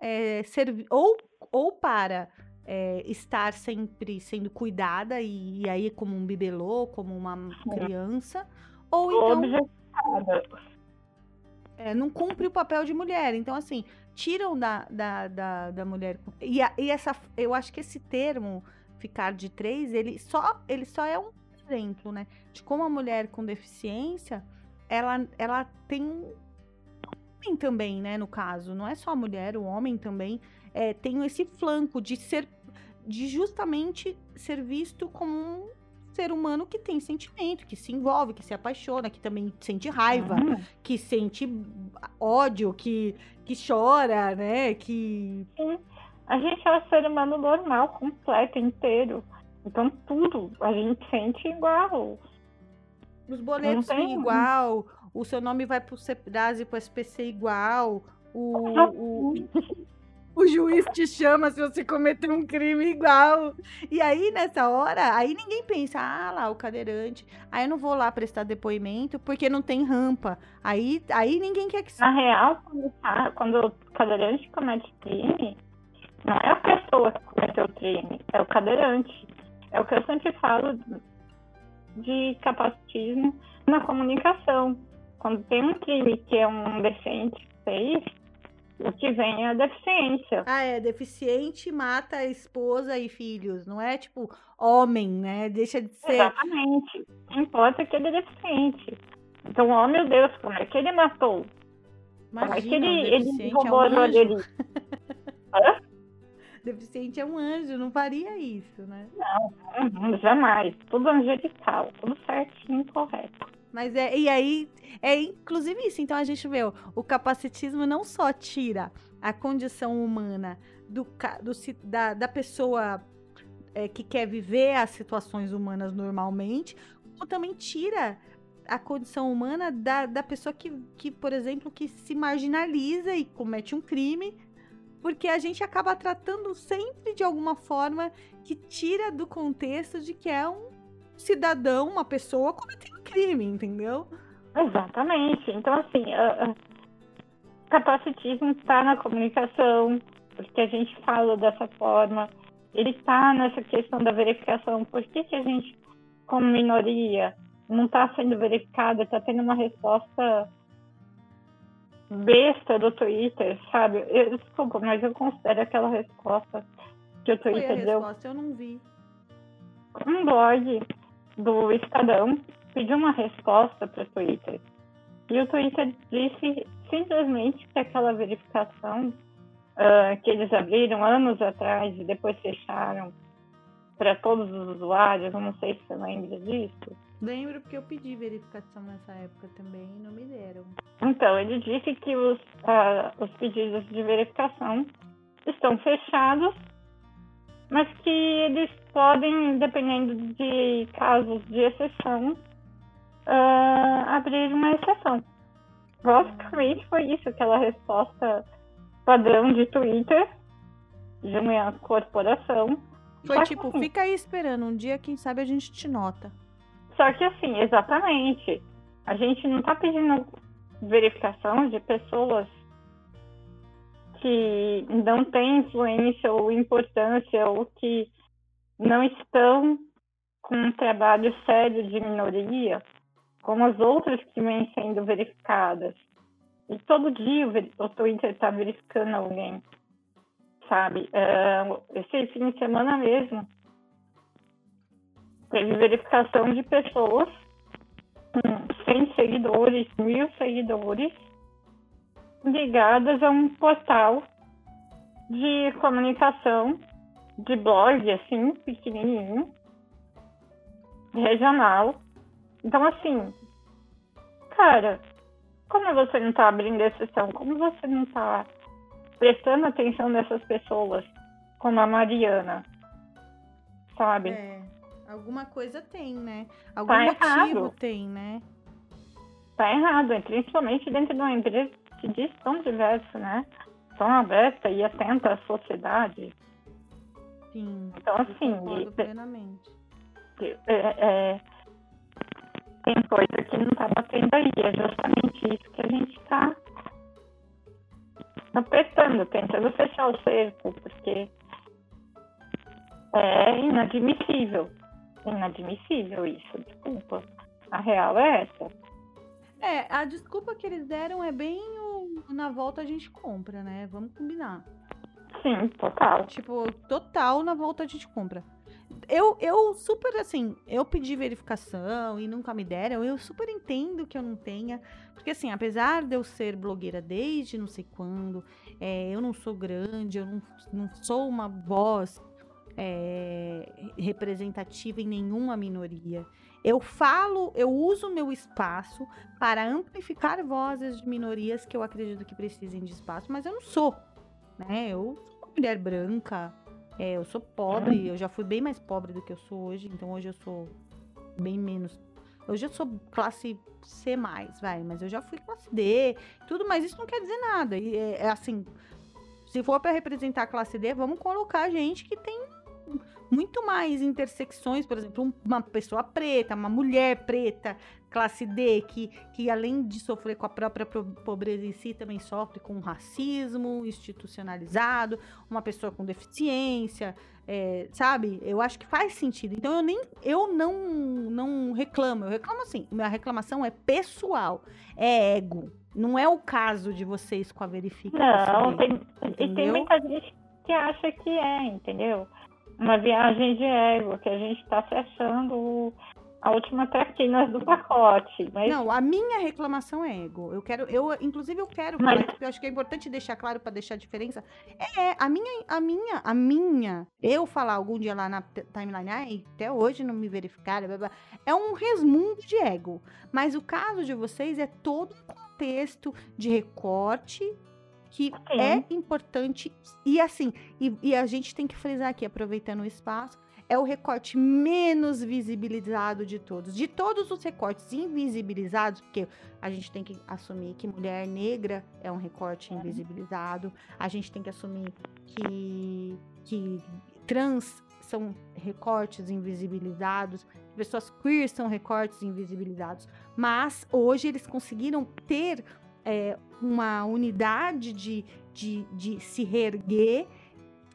é, servir ou, ou para é, estar sempre sendo cuidada e, e, aí como um bibelô, como uma criança, ou então é, não cumpre o papel de mulher. Então, assim, tiram da, da, da, da mulher. E, a, e essa, eu acho que esse termo, ficar de três, ele só, ele só é um exemplo, né? De como a mulher com deficiência, ela, ela tem homem também, né? No caso, não é só a mulher, o homem também é, tem esse flanco de ser, de justamente ser visto como um ser humano que tem sentimento, que se envolve, que se apaixona, que também sente raiva, uhum. que sente ódio, que, que chora, né? Que. Sim. A gente é um ser humano normal, completo, inteiro. Então tudo a gente sente igual. Os boletos são igual, o seu nome vai pro CEPRAS e pro SPC igual, o, o, o juiz te chama se você cometer um crime igual. E aí, nessa hora, aí ninguém pensa, ah lá, o cadeirante. Aí eu não vou lá prestar depoimento porque não tem rampa. Aí, aí ninguém quer que... Na real, quando, tá, quando o cadeirante comete crime, não é a pessoa que cometeu o crime, é o cadeirante. É o que eu sempre falo de capacitismo na comunicação. Quando tem um crime que é um deficiente fez, o que vem é a deficiência. Ah, é, deficiente mata a esposa e filhos, não é tipo homem, né? Deixa de ser. Exatamente. Não importa que ele é deficiente. Então, oh meu Deus, como é que ele matou? Imagina, como é que ele, ele roubou é um a dele? deficiente é um anjo, não faria isso, né? Não, jamais. Tudo angelical, tudo certinho, correto. Mas é, e aí, é inclusive isso. Então a gente vê, ó, o capacitismo não só tira a condição humana do, do da, da pessoa é, que quer viver as situações humanas normalmente, como também tira a condição humana da, da pessoa que, que, por exemplo, que se marginaliza e comete um crime porque a gente acaba tratando sempre de alguma forma que tira do contexto de que é um cidadão, uma pessoa cometendo crime, entendeu? Exatamente. Então, assim, uh, capacitismo está na comunicação, porque a gente fala dessa forma, ele está nessa questão da verificação. Por que, que a gente, como minoria, não está sendo verificada, está tendo uma resposta besta do Twitter, sabe? Eu, desculpa, mas eu considero aquela resposta que o Twitter Foi a deu. Resposta? Eu não vi. Um blog do Estadão pediu uma resposta para o Twitter. E o Twitter disse simplesmente que aquela verificação uh, que eles abriram anos atrás e depois fecharam para todos os usuários, eu não sei se você lembra disso, Lembro porque eu pedi verificação nessa época também e não me deram. Então, ele disse que os, uh, os pedidos de verificação estão fechados, mas que eles podem, dependendo de casos de exceção, uh, abrir uma exceção. Basicamente foi isso, aquela resposta padrão de Twitter, de uma corporação. Foi tipo, assim, fica aí esperando, um dia, quem sabe, a gente te nota. Só que assim, exatamente, a gente não está pedindo verificação de pessoas que não têm influência ou importância ou que não estão com um trabalho sério de minoria, como as outras que vêm sendo verificadas. E todo dia o Twitter está verificando alguém, sabe? Uh, esse fim de semana mesmo, teve verificação de pessoas com 100 seguidores, mil seguidores, ligadas a um portal de comunicação, de blog, assim, pequenininho, regional. Então, assim, cara, como você não está abrindo exceção? Como você não está prestando atenção nessas pessoas, como a Mariana? Sabe? É, alguma coisa tem, né? Algum tá motivo errado. tem, né? Tá errado, principalmente dentro de uma empresa que diz tão diverso, né? Tão aberta e atenta à sociedade. Sim. Então, assim. E, plenamente. É, é, tem coisa que não está batendo aí. É justamente isso que a gente está apertando, tentando fechar o cerco, porque é inadmissível. Inadmissível isso, desculpa. A real é essa. É, a desculpa que eles deram é bem o na volta a gente compra, né? Vamos combinar. Sim, total. Tipo, total na volta a gente compra. Eu, eu super, assim, eu pedi verificação e nunca me deram. Eu super entendo que eu não tenha. Porque, assim, apesar de eu ser blogueira desde não sei quando, é, eu não sou grande, eu não, não sou uma voz é, representativa em nenhuma minoria. Eu falo, eu uso meu espaço para amplificar vozes de minorias que eu acredito que precisem de espaço, mas eu não sou, né? Eu sou uma mulher branca, é, eu sou pobre, eu já fui bem mais pobre do que eu sou hoje, então hoje eu sou bem menos. Hoje eu sou classe C, vai, mas eu já fui classe D, tudo, mas isso não quer dizer nada. E é, é assim, se for para representar a classe D, vamos colocar gente que tem muito mais intersecções, por exemplo, uma pessoa preta, uma mulher preta, classe D, que, que além de sofrer com a própria pobreza em si, também sofre com racismo institucionalizado, uma pessoa com deficiência, é, sabe? Eu acho que faz sentido. Então eu nem eu não não reclamo, eu reclamo assim. Minha reclamação é pessoal, é ego. Não é o caso de vocês com a verificação. Não, tem, e tem muita gente que acha que é, entendeu? Uma viagem de ego, que a gente está fechando a última traquina do pacote. Mas... Não, a minha reclamação é ego. Eu quero, eu, inclusive, eu quero, mas... porque eu acho que é importante deixar claro para deixar a diferença. É, a minha, a minha, a minha, eu falar algum dia lá na timeline, ai, até hoje não me verificaram, blá, blá, é um resmundo de ego. Mas o caso de vocês é todo um contexto de recorte que Sim. é importante e assim, e, e a gente tem que frisar aqui, aproveitando o espaço, é o recorte menos visibilizado de todos. De todos os recortes invisibilizados, porque a gente tem que assumir que mulher negra é um recorte invisibilizado, a gente tem que assumir que, que trans são recortes invisibilizados, pessoas queer são recortes invisibilizados, mas hoje eles conseguiram ter é, uma unidade de, de, de se reerguer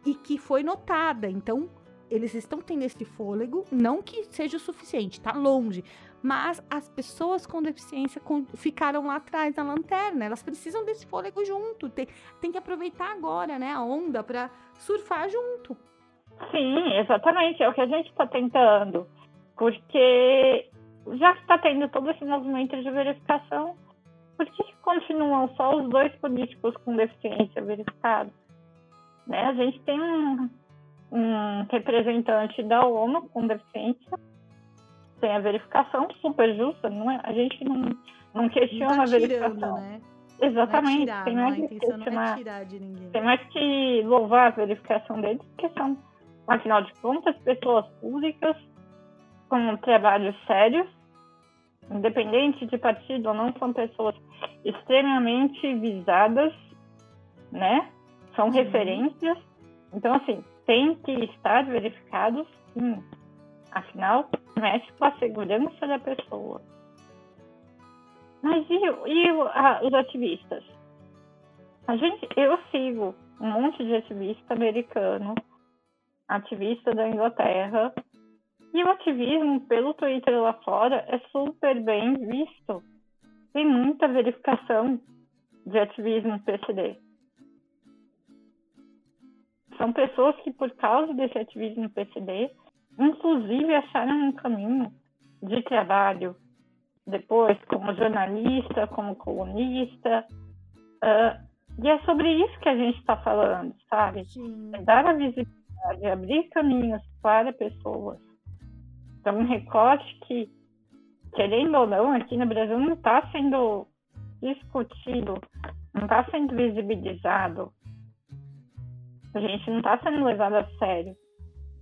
e que foi notada. Então, eles estão tendo esse fôlego, não que seja o suficiente, tá longe. Mas as pessoas com deficiência ficaram lá atrás na lanterna, elas precisam desse fôlego junto. Tem, tem que aproveitar agora, né, a onda para surfar junto. Sim, exatamente, é o que a gente está tentando. Porque já está tendo todo esse movimento de verificação, por que continuam só os dois políticos com deficiência verificados? Né? A gente tem um, um representante da ONU com deficiência, tem a verificação super justa, não é? A gente não, não questiona tá a verificação. Né? Exatamente. Tirar, tem mais que questionar. Tem mais que louvar a verificação deles, porque são, afinal de contas, pessoas públicas com trabalhos sérios, independente de partido ou não, são pessoas extremamente visadas, né? São uhum. referências. Então, assim, tem que estar verificado, sim. Afinal, mexe com a segurança da pessoa. Mas e, e os ativistas? A gente, eu sigo um monte de ativista americano, ativista da Inglaterra, E o ativismo pelo Twitter lá fora é super bem visto. Tem muita verificação de ativismo PCD. São pessoas que, por causa desse ativismo PCD, inclusive acharam um caminho de trabalho depois como jornalista, como colunista. Uh, e é sobre isso que a gente está falando, sabe? É dar a visibilidade, abrir caminhos para pessoas. Então, um recorte que, querendo ou não, aqui no Brasil não está sendo discutido, não está sendo visibilizado. A gente não está sendo levado a sério.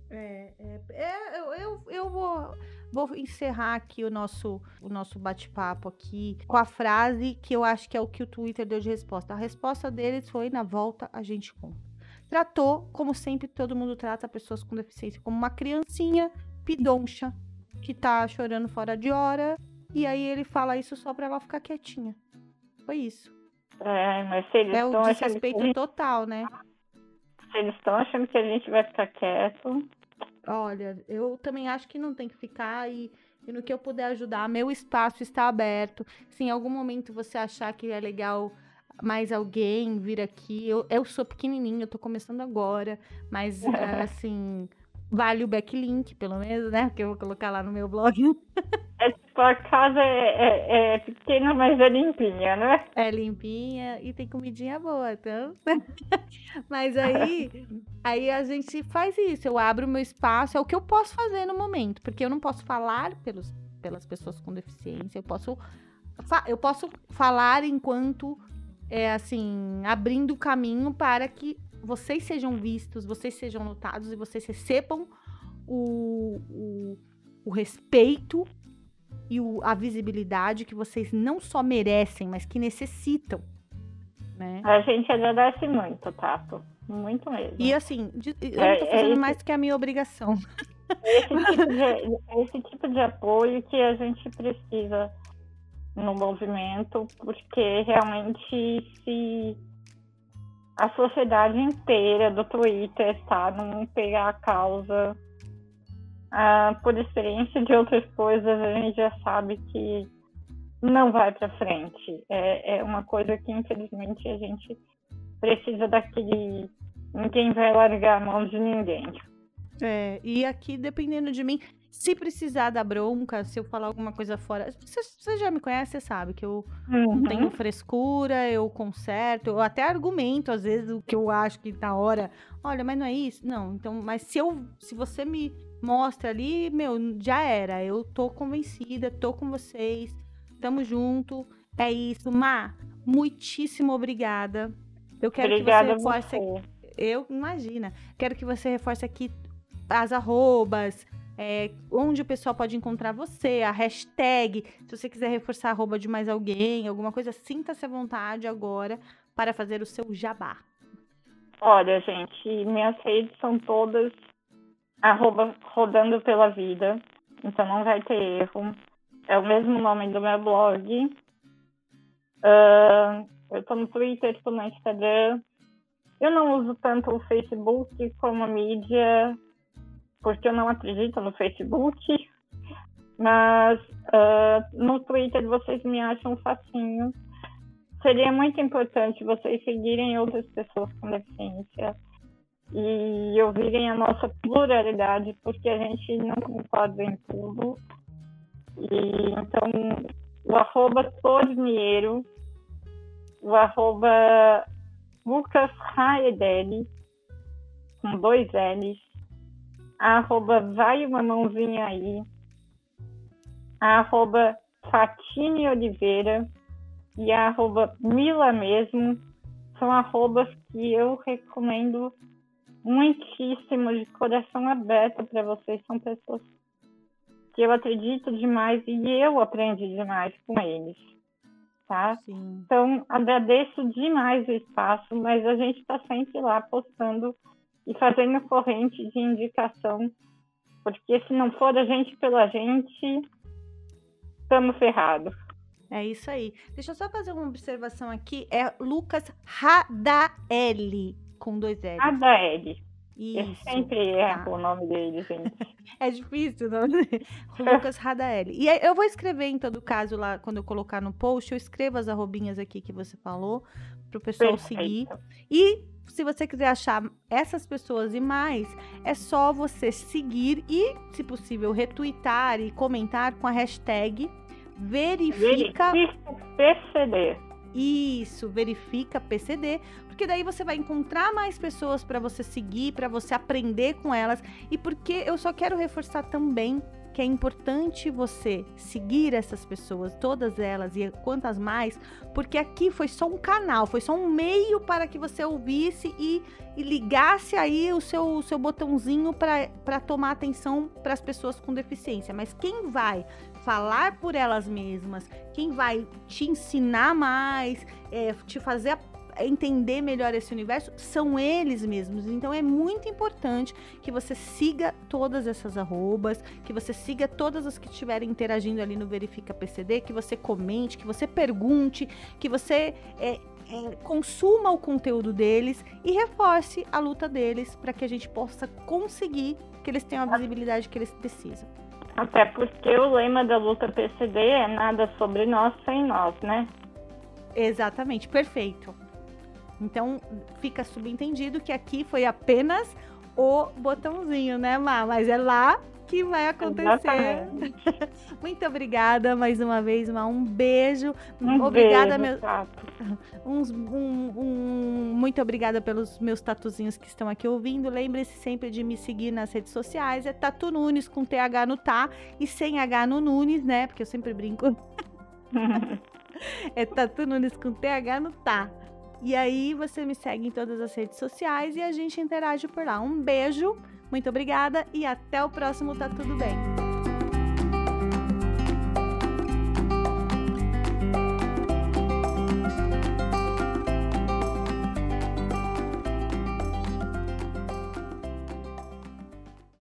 É, é, é eu, eu, eu vou Vou encerrar aqui o nosso, o nosso bate-papo aqui com a frase que eu acho que é o que o Twitter deu de resposta. A resposta deles foi: na volta a gente conta. Tratou, como sempre, todo mundo trata pessoas com deficiência como uma criancinha pidoncha que tá chorando fora de hora. E aí ele fala isso só pra ela ficar quietinha. Foi isso. É, mas se eles é o desrespeito gente... total, né? Se eles estão achando que a gente vai ficar quieto, Olha, eu também acho que não tem que ficar e, e no que eu puder ajudar, meu espaço está aberto. Se em algum momento você achar que é legal mais alguém vir aqui, eu, eu sou pequenininho, eu tô começando agora, mas assim, vale o backlink, pelo menos, né? Que eu vou colocar lá no meu blog. É tipo, a casa é, é, é, pequena, mas é limpinha, né? É limpinha e tem comidinha boa, então. mas aí, aí a gente faz isso. Eu abro o meu espaço, é o que eu posso fazer no momento, porque eu não posso falar pelos, pelas pessoas com deficiência, eu posso, eu posso falar enquanto é assim, abrindo o caminho para que vocês sejam vistos, vocês sejam notados e vocês recebam o, o, o respeito e o, a visibilidade que vocês não só merecem, mas que necessitam. Né? A gente agradece muito, Tato. Muito mesmo. E assim, eu é, não tô fazendo é esse, mais do que a minha obrigação. Esse tipo, de, esse tipo de apoio que a gente precisa no movimento, porque realmente se a sociedade inteira do Twitter está não pegar a causa ah, por experiência de outras coisas, a gente já sabe que não vai para frente. É, é uma coisa que, infelizmente, a gente precisa daquele. Ninguém vai largar a mão de ninguém. É, e aqui, dependendo de mim, se precisar da bronca, se eu falar alguma coisa fora. Você, já me conhece, você sabe que eu uhum. não tenho frescura, eu conserto, eu até argumento, às vezes, o que eu acho que na hora. Olha, mas não é isso? Não, então, mas se eu. Se você me mostra ali, meu, já era. Eu tô convencida, tô com vocês, tamo junto. É isso. Má, muitíssimo obrigada. Eu quero Obrigada que você reforce. Você. Eu, imagina. Quero que você reforce aqui as arrobas, é, onde o pessoal pode encontrar você, a hashtag. Se você quiser reforçar a arroba de mais alguém, alguma coisa, sinta-se à vontade agora para fazer o seu jabá. Olha, gente, minhas redes são todas arroba rodando pela vida. Então não vai ter erro. É o mesmo nome do meu blog. Uh, eu tô no Twitter, tô no Instagram. Eu não uso tanto o Facebook como mídia, porque eu não acredito no Facebook. Mas uh, no Twitter vocês me acham facinho. Seria muito importante vocês seguirem outras pessoas com deficiência e ouvirem a nossa pluralidade, porque a gente não concorda em tudo. E, então, o arroba Torniero, o arroba Lucas Raedelli, com dois L's, arroba Vai Uma Mãozinha Aí, arroba Fatine Oliveira e arroba Mila mesmo, são arrobas que eu recomendo muitíssimo, de coração aberto para vocês. São pessoas que eu acredito demais e eu aprendi demais com eles. Tá? Sim. Então, agradeço demais o espaço, mas a gente está sempre lá postando e fazendo corrente de indicação, porque se não for a gente pela gente, estamos ferrados. É isso aí. Deixa eu só fazer uma observação aqui. É Lucas Radaeli com dois L. A da L. Isso. Eu sempre erro tá. o nome dele, gente. é difícil, não? Lucas Radaeli. E eu vou escrever, em todo caso, lá, quando eu colocar no post, eu escrevo as arrobinhas aqui que você falou, para o pessoal Perfeito. seguir. E se você quiser achar essas pessoas e mais, é só você seguir e, se possível, retweetar e comentar com a hashtag verifica, verifica PCD. Isso, verifica PCD, porque daí você vai encontrar mais pessoas para você seguir, para você aprender com elas e porque eu só quero reforçar também que é importante você seguir essas pessoas, todas elas e quantas mais, porque aqui foi só um canal, foi só um meio para que você ouvisse e, e ligasse aí o seu, o seu botãozinho para tomar atenção para as pessoas com deficiência. Mas quem vai falar por elas mesmas, quem vai te ensinar mais, é, te fazer entender melhor esse universo são eles mesmos. Então é muito importante que você siga todas essas arrobas, que você siga todas as que estiverem interagindo ali no Verifica PCD, que você comente, que você pergunte, que você é, é, consuma o conteúdo deles e reforce a luta deles para que a gente possa conseguir que eles tenham a visibilidade que eles precisam. Até porque o lema da luta PCD é nada sobre nós sem nós, né? Exatamente, perfeito. Então fica subentendido que aqui foi apenas o botãozinho, né, Má? Mas é lá que vai acontecer. Muito obrigada mais uma vez, Má. Um beijo. Um obrigada, beijo, meu... Uns, um, um, muito obrigada pelos meus tatuzinhos que estão aqui ouvindo. Lembre-se sempre de me seguir nas redes sociais. É Tatu Nunes com TH no tá e sem H no Nunes, né? Porque eu sempre brinco. é Tatu Nunes com TH no tá. E aí você me segue em todas as redes sociais e a gente interage por lá. Um beijo, muito obrigada e até o próximo Tá Tudo Bem.